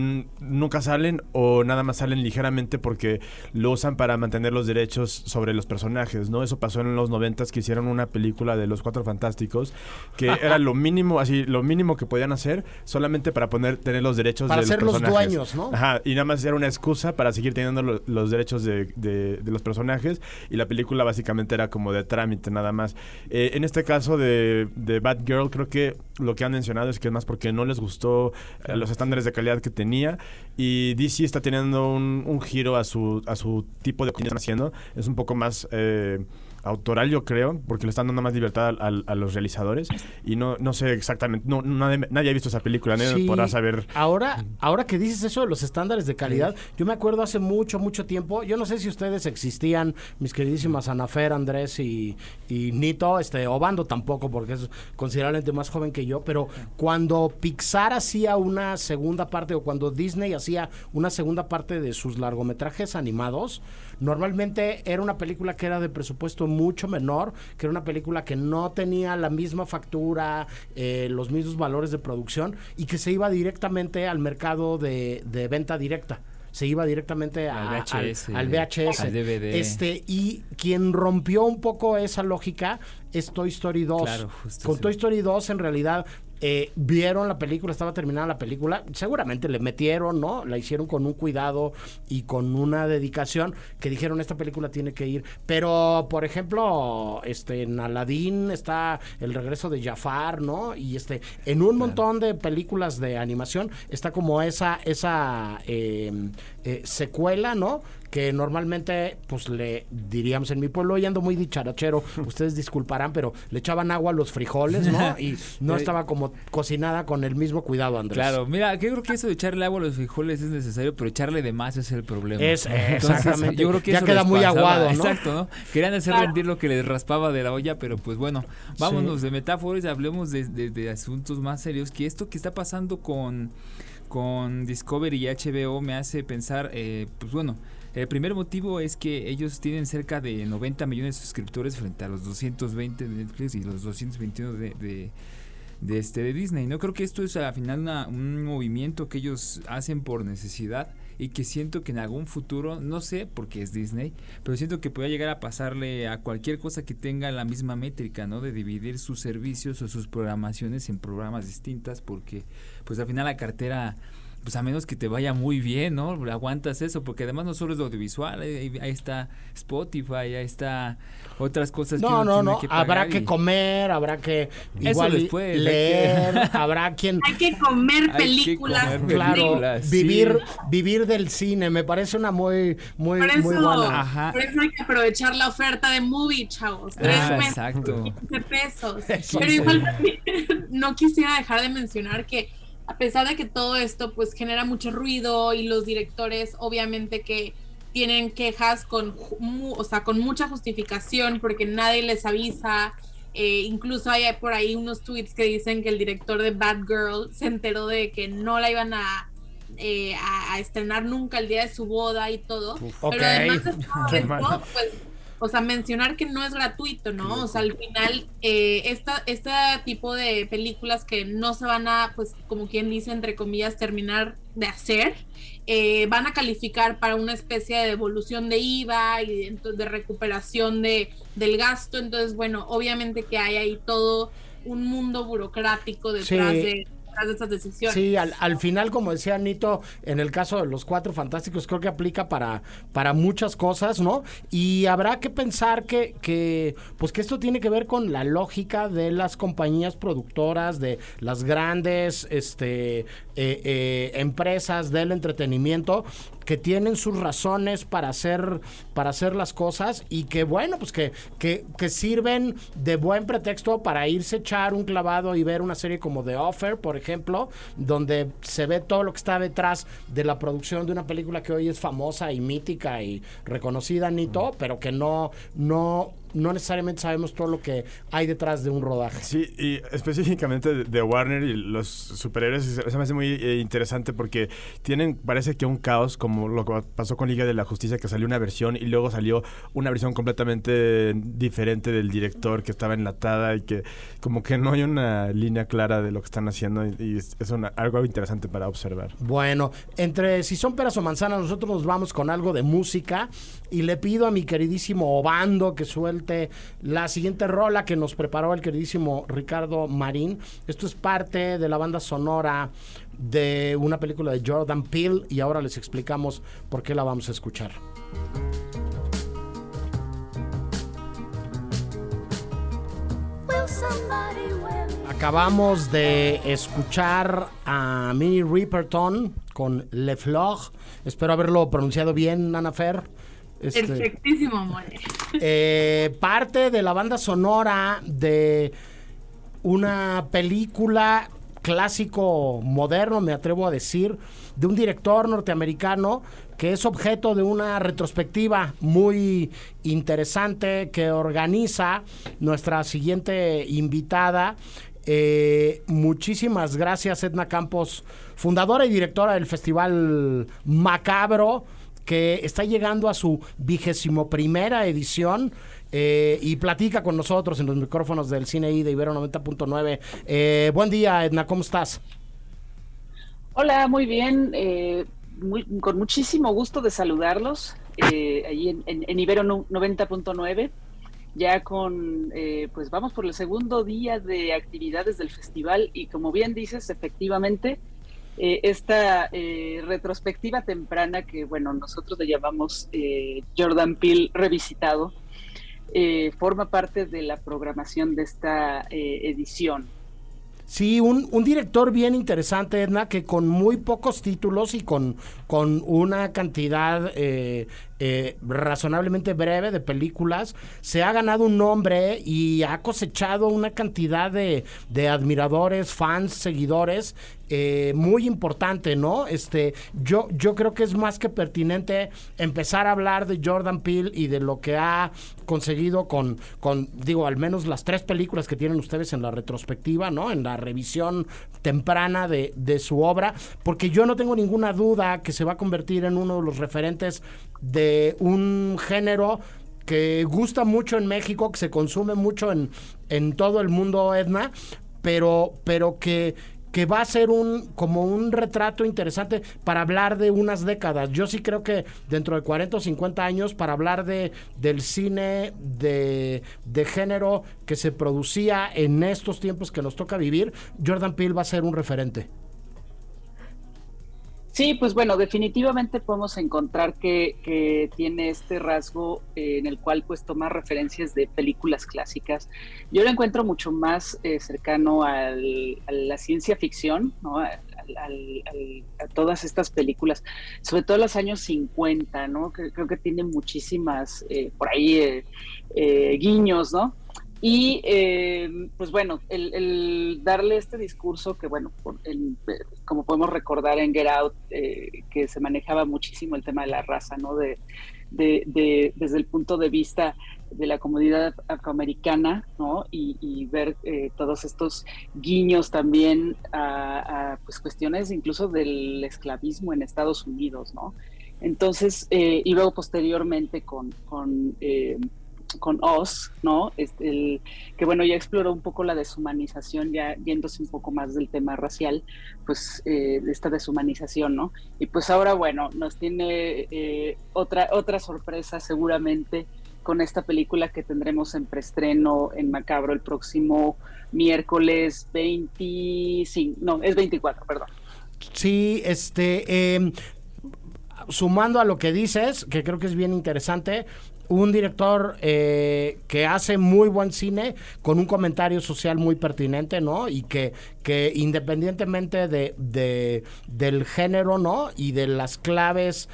nunca salen o nada más salen ligeramente porque lo usan para mantener los derechos sobre los personajes, ¿no? Eso pasó en los noventas que hicieron una película de los Cuatro Fantásticos que era lo mínimo, así, lo mínimo que podían hacer solamente para poner, tener los derechos Para de ser los los personajes. dueños, ¿no? Ajá, y nada más era una excusa para seguir teniendo lo- los derechos de, de- de los personajes y la película básicamente era como de trámite nada más. Eh, en este caso de, de Batgirl creo que lo que han mencionado es que es más porque no les gustó eh, los estándares de calidad que tenía y DC está teniendo un, un giro a su, a su tipo de que están haciendo. Es un poco más... eh, autoral yo creo porque le están dando más libertad al- a, los realizadores. Y no, no sé exactamente no, nadie, nadie ha visto esa película nadie Sí. podrá saber. Ahora, ahora que dices eso de los estándares de calidad, yo me acuerdo hace mucho, mucho tiempo, yo no sé si ustedes existían, mis queridísimas Anafer, Andrés y, y Nito, este, Obando tampoco, porque es considerablemente más joven que yo, pero cuando Pixar hacía una segunda parte, o cuando Disney hacía una segunda parte de sus largometrajes animados, normalmente era una película que era de presupuesto mucho menor, que era una película que no tenía la misma factura, eh, los mismos valores de producción y que se iba directamente al mercado de, de venta directa. Se iba directamente a- Al al, VHS, al VHS. al DVD. Este, y quien rompió un poco esa lógica es Toy Story 2. Claro, justo Con sí. Toy Story 2 en realidad eh, vieron la película, estaba terminada la película, seguramente le metieron, ¿no? La hicieron con un cuidado y con una dedicación que dijeron esta película tiene que ir. Pero, por ejemplo, este en Aladdin está el regreso de Jafar, ¿no? Y este, en un montón de películas de animación está como esa, esa eh, eh, secuela, ¿no? Que normalmente, pues le diríamos en mi pueblo, y ando muy dicharachero, ustedes disculparán, pero le echaban agua a los frijoles, ¿no? Y no estaba como cocinada con el mismo cuidado, Andrés. Claro, mira, yo creo que eso de echarle agua a los frijoles es necesario, pero echarle de más es el problema. Es, eh, exactamente. yo creo que Ya eso queda muy pasaba, aguado, ¿no? Exacto, ¿no? Querían hacer Claro. rendir lo que les raspaba de la olla, pero pues bueno, vámonos de metáforas, hablemos de, de- de asuntos más serios, que esto que está pasando con, con Discovery y HBO me hace pensar, eh, pues bueno, el primer motivo es que ellos tienen cerca de 90 millones de suscriptores frente a los 220 de Netflix y los 221 de, de, este de Disney. No creo que esto es al final una- un movimiento que ellos hacen por necesidad y que siento que en algún futuro, no sé porque es Disney, pero siento que pueda llegar a pasarle a cualquier cosa que tenga la misma métrica, ¿no? De dividir sus servicios o sus programaciones en programas distintas porque pues al final la cartera pues a menos que te vaya muy bien, ¿no? Aguantas eso, porque además no solo es lo audiovisual, ahí, ahí está Spotify, ahí está otras cosas que No, uno no, tiene no. que pagar habrá que comer, habrá que igual después, hay que- leer, habrá quien Hay que comer que películas. comer claro películas, sí. vivir vivir del cine me parece una muy muy Por muy buena. Ajá. por eso hay que aprovechar la oferta de movie, chavos. Tres Ah, exacto. 15 pesos. Pero igual también no quisiera dejar de mencionar que a pesar de que todo esto pues genera mucho ruido y los directores obviamente que tienen quejas con, o sea, con mucha justificación porque nadie les avisa. eh, incluso hay por ahí unos tweets que dicen que el director de Bad Girl se enteró de que no la iban a, eh, a, a estrenar nunca el día de su boda y todo. Pero además de todo esto, pues, o sea, mencionar que no es gratuito, ¿no? O sea, al final, eh, esta, este tipo de películas que no se van a, pues, como quien dice, entre comillas, terminar de hacer, eh, van a calificar para una especie de devolución de IVA y de, de recuperación de, del gasto. Entonces, bueno, obviamente que hay ahí todo un mundo burocrático detrás, Sí. de, de estas decisiones. Sí, al, al final, como decía Nito, en el caso de los cuatro fantásticos, creo que aplica para, para muchas cosas, ¿no? Y habrá que pensar que, que, pues que esto tiene que ver con la lógica de las compañías productoras, de las grandes este, eh, eh, empresas del entretenimiento, que tienen sus razones para hacer, para hacer las cosas y que, bueno, pues que, que, que sirven de buen pretexto para irse a echar un clavado y ver una serie como The Offer, por ejemplo, donde se ve todo lo que está detrás de la producción de una película que hoy es famosa y mítica y reconocida, Nito, pero que no, no, no necesariamente sabemos todo lo que hay detrás de un rodaje. Sí, y específicamente de- Warner y los superhéroes se me hace muy eh, interesante porque tienen, parece que un caos como lo que pasó con Liga de la Justicia, que salió una versión y luego salió una versión completamente diferente del director que estaba enlatada y que como que no hay una línea clara de lo que están haciendo y, es una- algo interesante para observar. Bueno, entre si son peras o manzanas, nosotros nos vamos con algo de música y le pido a mi queridísimo Obando que suelte la siguiente rola que nos preparó el queridísimo Ricardo Marín. Esto es parte de la banda sonora de una película de Jordan Peele y ahora les explicamos por qué la vamos a escuchar. Acabamos de escuchar a Minnie Riperton con Le Fleur. Espero haberlo pronunciado bien, Ana Fer. Este, Perfectísimo, More. eh, parte de la banda sonora de una película clásico moderno, me atrevo a decir, de un director norteamericano que es objeto de una retrospectiva muy interesante que organiza nuestra siguiente invitada. Eh, muchísimas gracias, Edna Campos, fundadora y directora del Festival Macabro que está llegando a su vigésimo primera edición eh, y platica con nosotros en los micrófonos del Cine I de Ibero 90.9. Eh, buen día, Edna, ¿cómo estás? Hola, muy bien. eh, muy- con muchísimo gusto de saludarlos eh, allí en, en- en Ibero nu- 90.9. Ya con, eh, pues vamos por el segundo día de actividades del festival y como bien dices, efectivamente, eh, esta eh, retrospectiva temprana que, bueno, nosotros le llamamos eh, Jordan Peele revisitado, forma parte de la programación de esta edición. Sí, un, director bien interesante, Edna, que con muy pocos títulos y con, con una cantidad eh, razonablemente breve de películas, se ha ganado un nombre y ha cosechado una cantidad de, admiradores, fans, seguidores eh, muy importante, ¿no? Este, yo, yo creo que es más que pertinente empezar a hablar de Jordan Peele y de lo que ha conseguido con, con, digo, al menos las tres películas que tienen ustedes en la retrospectiva, ¿no? En la revisión temprana de, de su obra, porque yo no tengo ninguna duda que se va a convertir en uno de los referentes de un género que gusta mucho en México, que se consume mucho en, en todo el mundo, Edna, pero, pero que, que va a ser un como un retrato interesante para hablar de unas décadas. Yo sí creo que dentro de 40 o 50 años, para hablar de, del cine de, de género que se producía en estos tiempos que nos toca vivir, Jordan Peele va a ser un referente. Sí, pues bueno, definitivamente podemos encontrar que, que tiene este rasgo eh, en el cual pues toma referencias de películas clásicas. Yo lo encuentro mucho más eh, cercano al- a la ciencia ficción, ¿no? A todas estas películas, sobre todo los años 50, ¿no? Creo que tiene muchísimas, eh, por ahí, eh, guiños, ¿no? Y eh, pues bueno, el, darle este discurso que bueno, por- el- como podemos recordar en Get Out, eh, que se manejaba muchísimo el tema de la raza, ¿no? De, de- de- desde el punto de vista de la comunidad afroamericana, ¿no? Y, ver eh, todos estos guiños también a, pues, cuestiones incluso del esclavismo en Estados Unidos, ¿no? Entonces, eh, y luego posteriormente con, con eh, con Oz, ¿no? Este, que bueno, ya exploró un poco la deshumanización, ya yéndose un poco más del tema racial, pues eh, esta deshumanización, ¿no? Y pues ahora, bueno, nos tiene eh, otra, otra sorpresa seguramente con esta película que tendremos en preestreno en Macabro el próximo miércoles 25, no, es 24, perdón. Sí, este, eh, sumando a lo que dices, que creo que es bien interesante, un director eh, que hace muy buen cine con un comentario social muy pertinente, ¿no? Y que, que independientemente de, de- del género, ¿no? Y de las claves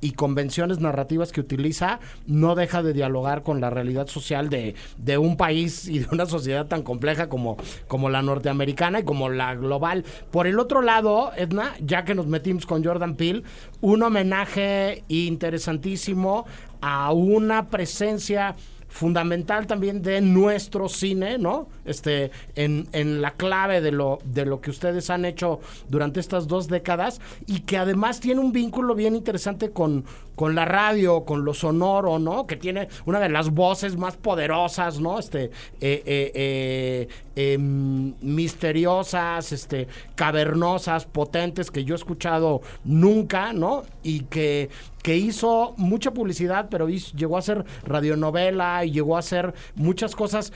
y convenciones narrativas que utiliza, no deja de dialogar con la realidad social de, de un país y de una sociedad tan compleja como, como la norteamericana y como la global. Por el otro lado, Edna, ya que nos metimos con Jordan Peele, un homenaje interesantísimo a una presencia fundamental también de nuestro cine, ¿no? Este, en, en la clave de lo, de lo que ustedes han hecho durante estas dos décadas y que además tiene un vínculo bien interesante con, con la radio, con lo sonoro, ¿no? Que tiene una de las voces más poderosas, ¿no? Este, eh, eh, eh, em, misteriosas, este, cavernosas, potentes que yo he escuchado nunca, ¿no? Y que, que hizo mucha publicidad, pero llegó a ser radionovela y llegó a hacer muchas cosas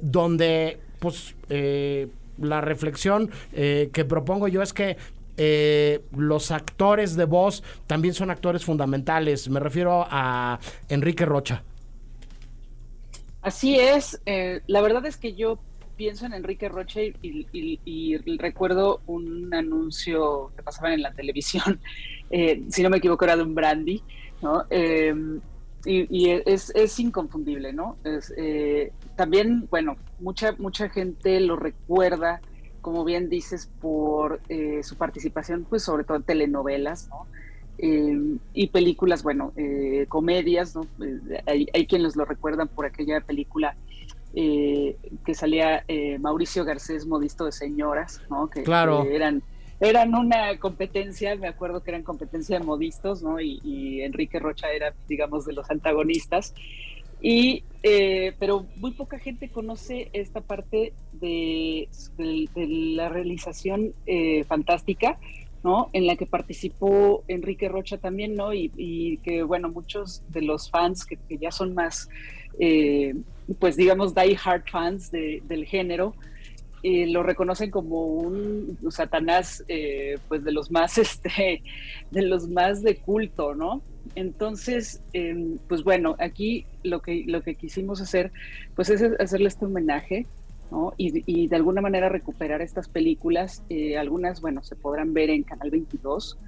donde, pues, la reflexión que propongo yo es que eh, los actores de voz también son actores fundamentales. Me refiero a Enrique Rocha. Así es. Eh, la verdad es que yo pienso en Enrique Rocha y, recuerdo un anuncio que pasaban en la televisión, eh, si no me equivoco era de un brandy, ¿no? Em, y, es, es, inconfundible, ¿no? también, bueno, mucha, mucha gente lo recuerda como bien dices, por eh, su participación, pues sobre todo en telenovelas, ¿no? Eh, y películas, bueno, eh, comedias, ¿no? Hay, hay, quienes lo recuerdan por aquella película que salía Mauricio Garcés, modisto de señoras, ¿no? Que, claro. eran, eran una competencia, me acuerdo que eran competencia de modistos, ¿no? Y, y Enrique Rocha era, digamos, de los antagonistas. Y, eh, pero muy poca gente conoce esta parte de, la realización eh, fantástica, ¿no? En la que participó Enrique Rocha también, ¿no? Y, que, bueno, muchos de los fans que, ya son más, eh, pues digamos, die hard fans del género, lo reconocen como un Satanás, pues de los más, este, de los más de culto, ¿no? Entonces, em, pues bueno, aquí lo que, lo que quisimos hacer, pues es hacerle este homenaje. Y, de alguna manera recuperar estas películas. Eh, algunas, bueno, se podrán ver en Canal 22,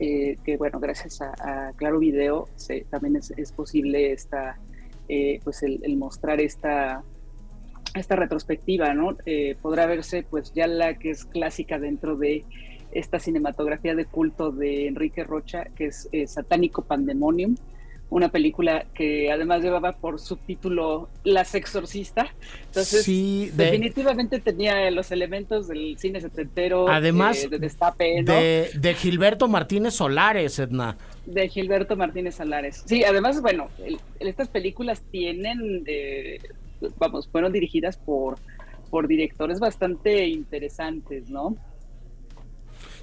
eh, que bueno, gracias a, Claro Video también es, posible esta, eh, pues el, mostrar esta, esta retrospectiva, ¿no? podrá verse pues ya la que es clásica dentro de esta cinematografía de culto de Enrique Rocha, que es eh, Satánico Pandemonium, una película que además llevaba por subtítulo Las Exorcista. Entonces, definitivamente tenía los elementos del cine setentero. Además, eh, de, destape, de, Gilberto Martínez Solares, Edna. De Gilberto Martínez Solares. Sí, además, bueno, estas películas tienen, eh, vamos, fueron dirigidas por, por directores bastante interesantes, ¿no?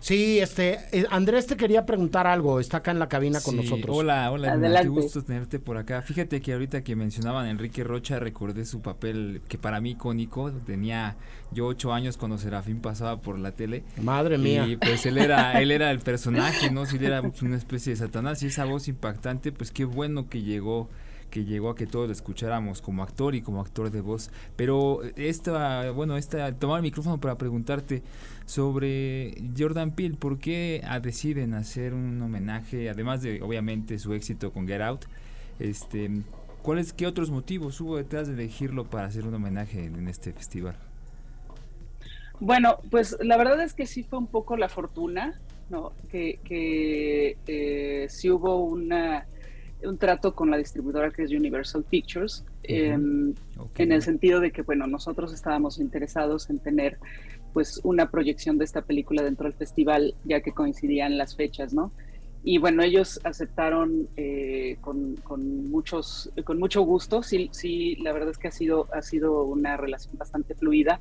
Sí, este, eh, Andrés te quería preguntar algo, está acá en la cabina con nosotros. Hola, hola, qué gusto tenerte por acá. Fíjate que ahorita que mencionaban a Enrique Rocha, recordé su papel que para mí icónico, tenía yo ocho años cuando Serafín pasaba por la tele. Madre mía. Y pues él era, él era el personaje, ¿no? Si él era una especie de Satanás y esa voz impactante, pues qué bueno que llegó que llegó a que todos lo escucháramos como actor y como actor de voz. Pero esta, bueno, esta, tomar el micrófono para preguntarte sobre Jordan Peele, ¿por qué deciden hacer un homenaje, además de obviamente su éxito con Get Out? Este, ¿Cuáles, qué otros motivos hubo detrás de elegirlo para hacer un homenaje en este festival? Bueno, pues la verdad es que sí fue un poco la fortuna, ¿no? Que, que eh, sí hubo una un trato con la distribuidora que es Universal Pictures, em, en el sentido de que, bueno, nosotros estábamos interesados en tener pues una proyección de esta película dentro del festival, ya que coincidían las fechas, ¿no? Y bueno, ellos aceptaron eh, con, con, muchos, con mucho gusto, sí, sí, la verdad es que ha sido, ha sido una relación bastante fluida.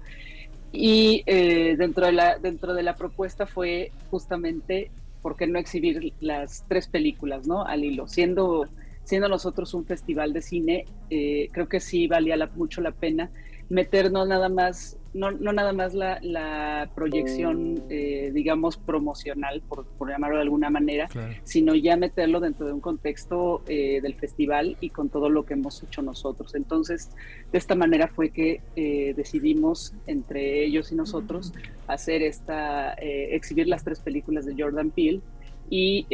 Y eh, dentro, de la, dentro de la propuesta fue justamente ¿por qué no exhibir las tres películas, ¿no? Al hilo. Siendo, siendo nosotros un festival de cine, eh, creo que sí valía mucho la pena meternos nada más no, no nada más la, proyección, eh, digamos, promocional, por, llamarlo de alguna manera, sino ya meterlo dentro de un contexto eh, del festival y con todo lo que hemos hecho nosotros. Entonces, de esta manera fue que eh, decidimos, entre ellos y nosotros, hacer esta, exhibir las tres películas de Jordan Peele y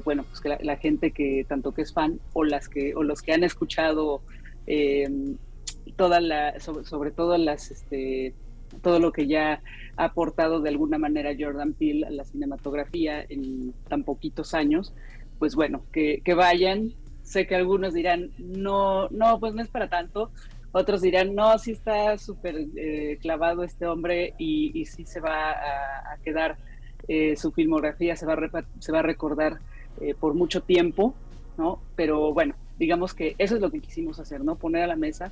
bueno pues que la, gente que tanto que es fan o las que o los que han escuchado toda la sobre, todo las este todo lo que ya ha aportado de alguna manera Jordan Peele a la cinematografía en tan poquitos años, pues bueno, que, vayan sé que algunos dirán, no, no, pues no es para tanto. Otros dirán, no, sí está súper eh, clavado este hombre y, y sí se va a, quedar, eh, su filmografía se va a, se va a recordar eh, por mucho tiempo, ¿no? Pero bueno, digamos que eso es lo que quisimos hacer, ¿no? Poner a la mesa,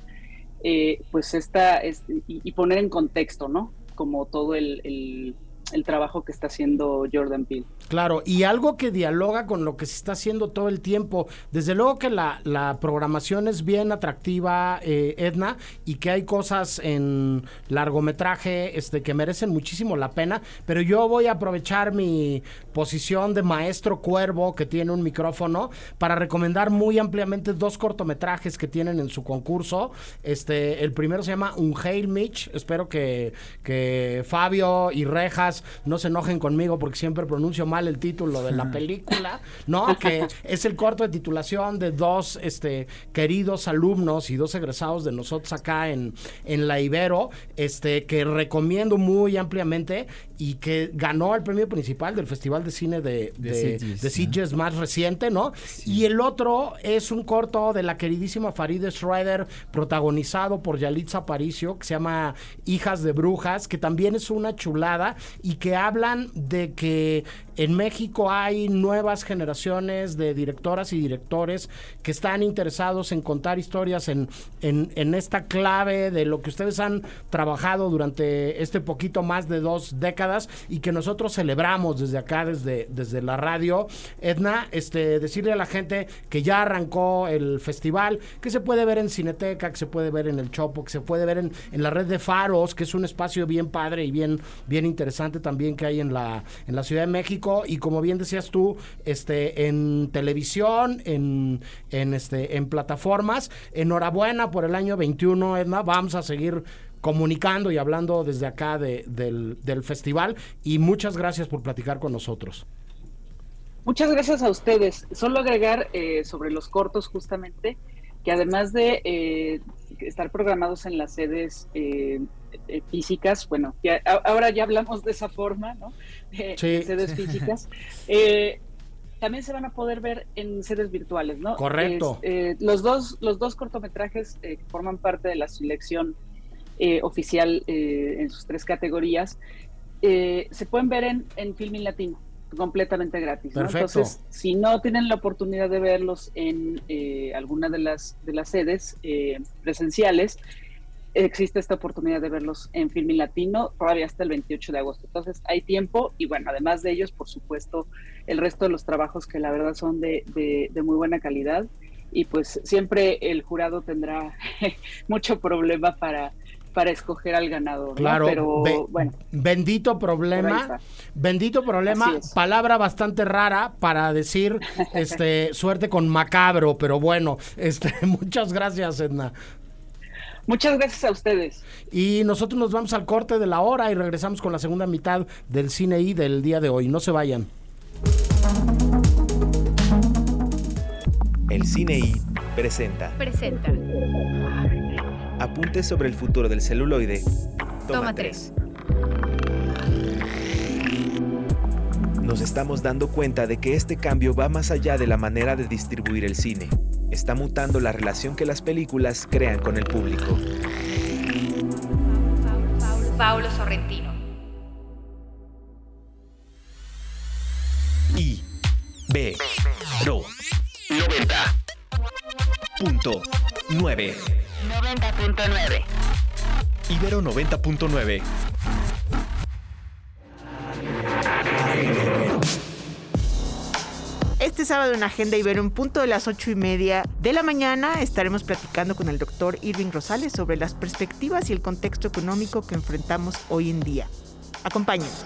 pues esta, este, y, poner en contexto, ¿no? Como todo el el trabajo que está haciendo Jordan Peele. Claro, y algo que dialoga con lo que se está haciendo todo el tiempo. Desde luego que la, programación es bien atractiva, eh, Edna, y que hay cosas en largometraje este, que merecen muchísimo la pena, pero yo voy a aprovechar mi posición de maestro cuervo que tiene un micrófono para recomendar muy ampliamente dos cortometrajes que tienen en su concurso. Este, el primero se llama Un Hail Mitch, espero que, que Fabio y Rejas no se enojen conmigo porque siempre pronuncio mal el título de la película, ¿no? que es el corto de titulación de dos este, queridos alumnos y dos egresados de nosotros acá en, en la Ibero, este, que recomiendo muy ampliamente y que ganó el premio principal del Festival de Cine de, de, Sitges, más reciente, ¿no? Y el otro es un corto de la queridísima Farideh Schroeder, protagonizado por Yalitza Aparicio, que se llama Hijas de Brujas, que también es una chulada y que hablan de que en México hay nuevas generaciones de directoras y directores que están interesados en contar historias en, en, esta clave de lo que ustedes han trabajado durante este poquito más de dos décadas y que nosotros celebramos desde acá, desde, desde la radio. Edna, este, decirle a la gente que ya arrancó el festival, que se puede ver en Cineteca, que se puede ver en el Chopo, que se puede ver en, en la red de Faros, que es un espacio bien padre y bien, bien interesante también que hay en la, en la Ciudad de México y como bien decías tú, este, en televisión, en, en, este, en plataformas. Enhorabuena por el año 21, Edna. Vamos a seguir comunicando y hablando desde acá del, festival y muchas gracias por platicar con nosotros. Muchas gracias a ustedes. Solo agregar eh, sobre los cortos justamente que además de eh, estar programados en las sedes eh, eh, físicas, bueno, ahora ya hablamos de esa forma, ¿no? sedes físicas. también se van a poder ver en sedes virtuales, ¿no? Correcto. los, dos, los dos cortometrajes que forman parte de la selección oficial en sus tres categorías se pueden ver en, en Filming Latino completamente gratis. Entonces, si no tienen la oportunidad de verlos en eh, alguna de las, de las sedes eh, presenciales, existe esta oportunidad de verlos en Filmin Latino todavía hasta el 28 de agosto. Entonces hay tiempo y bueno, además de ellos, por supuesto, el resto de los trabajos que la verdad son de, de muy buena calidad y pues siempre el jurado tendrá mucho problema para para escoger al ganador. Claro, pero bueno. Bendito problema. Bendito problema, palabra bastante rara para decir este suerte con macabro, pero bueno, este muchas gracias, Edna. Muchas gracias a ustedes. Y nosotros nos vamos al corte de la hora y regresamos con la segunda mitad del cine y del día de hoy. No se vayan. El cine I presenta. Presenta. Apuntes sobre el futuro del celuloide. Toma, 3. Nos estamos dando cuenta de que este cambio va más allá de la manera de distribuir el cine. Está mutando la relación que las películas crean con el público. Paulo Sorrentino. I B RO 90 punto 9 90.9. Ibero 90.9. Este sábado en Agenda Ibero, en punto de las ocho y media de la mañana, estaremos platicando con el doctor Irving Rosales sobre las perspectivas y el contexto económico que enfrentamos hoy en día. Acompáñenos.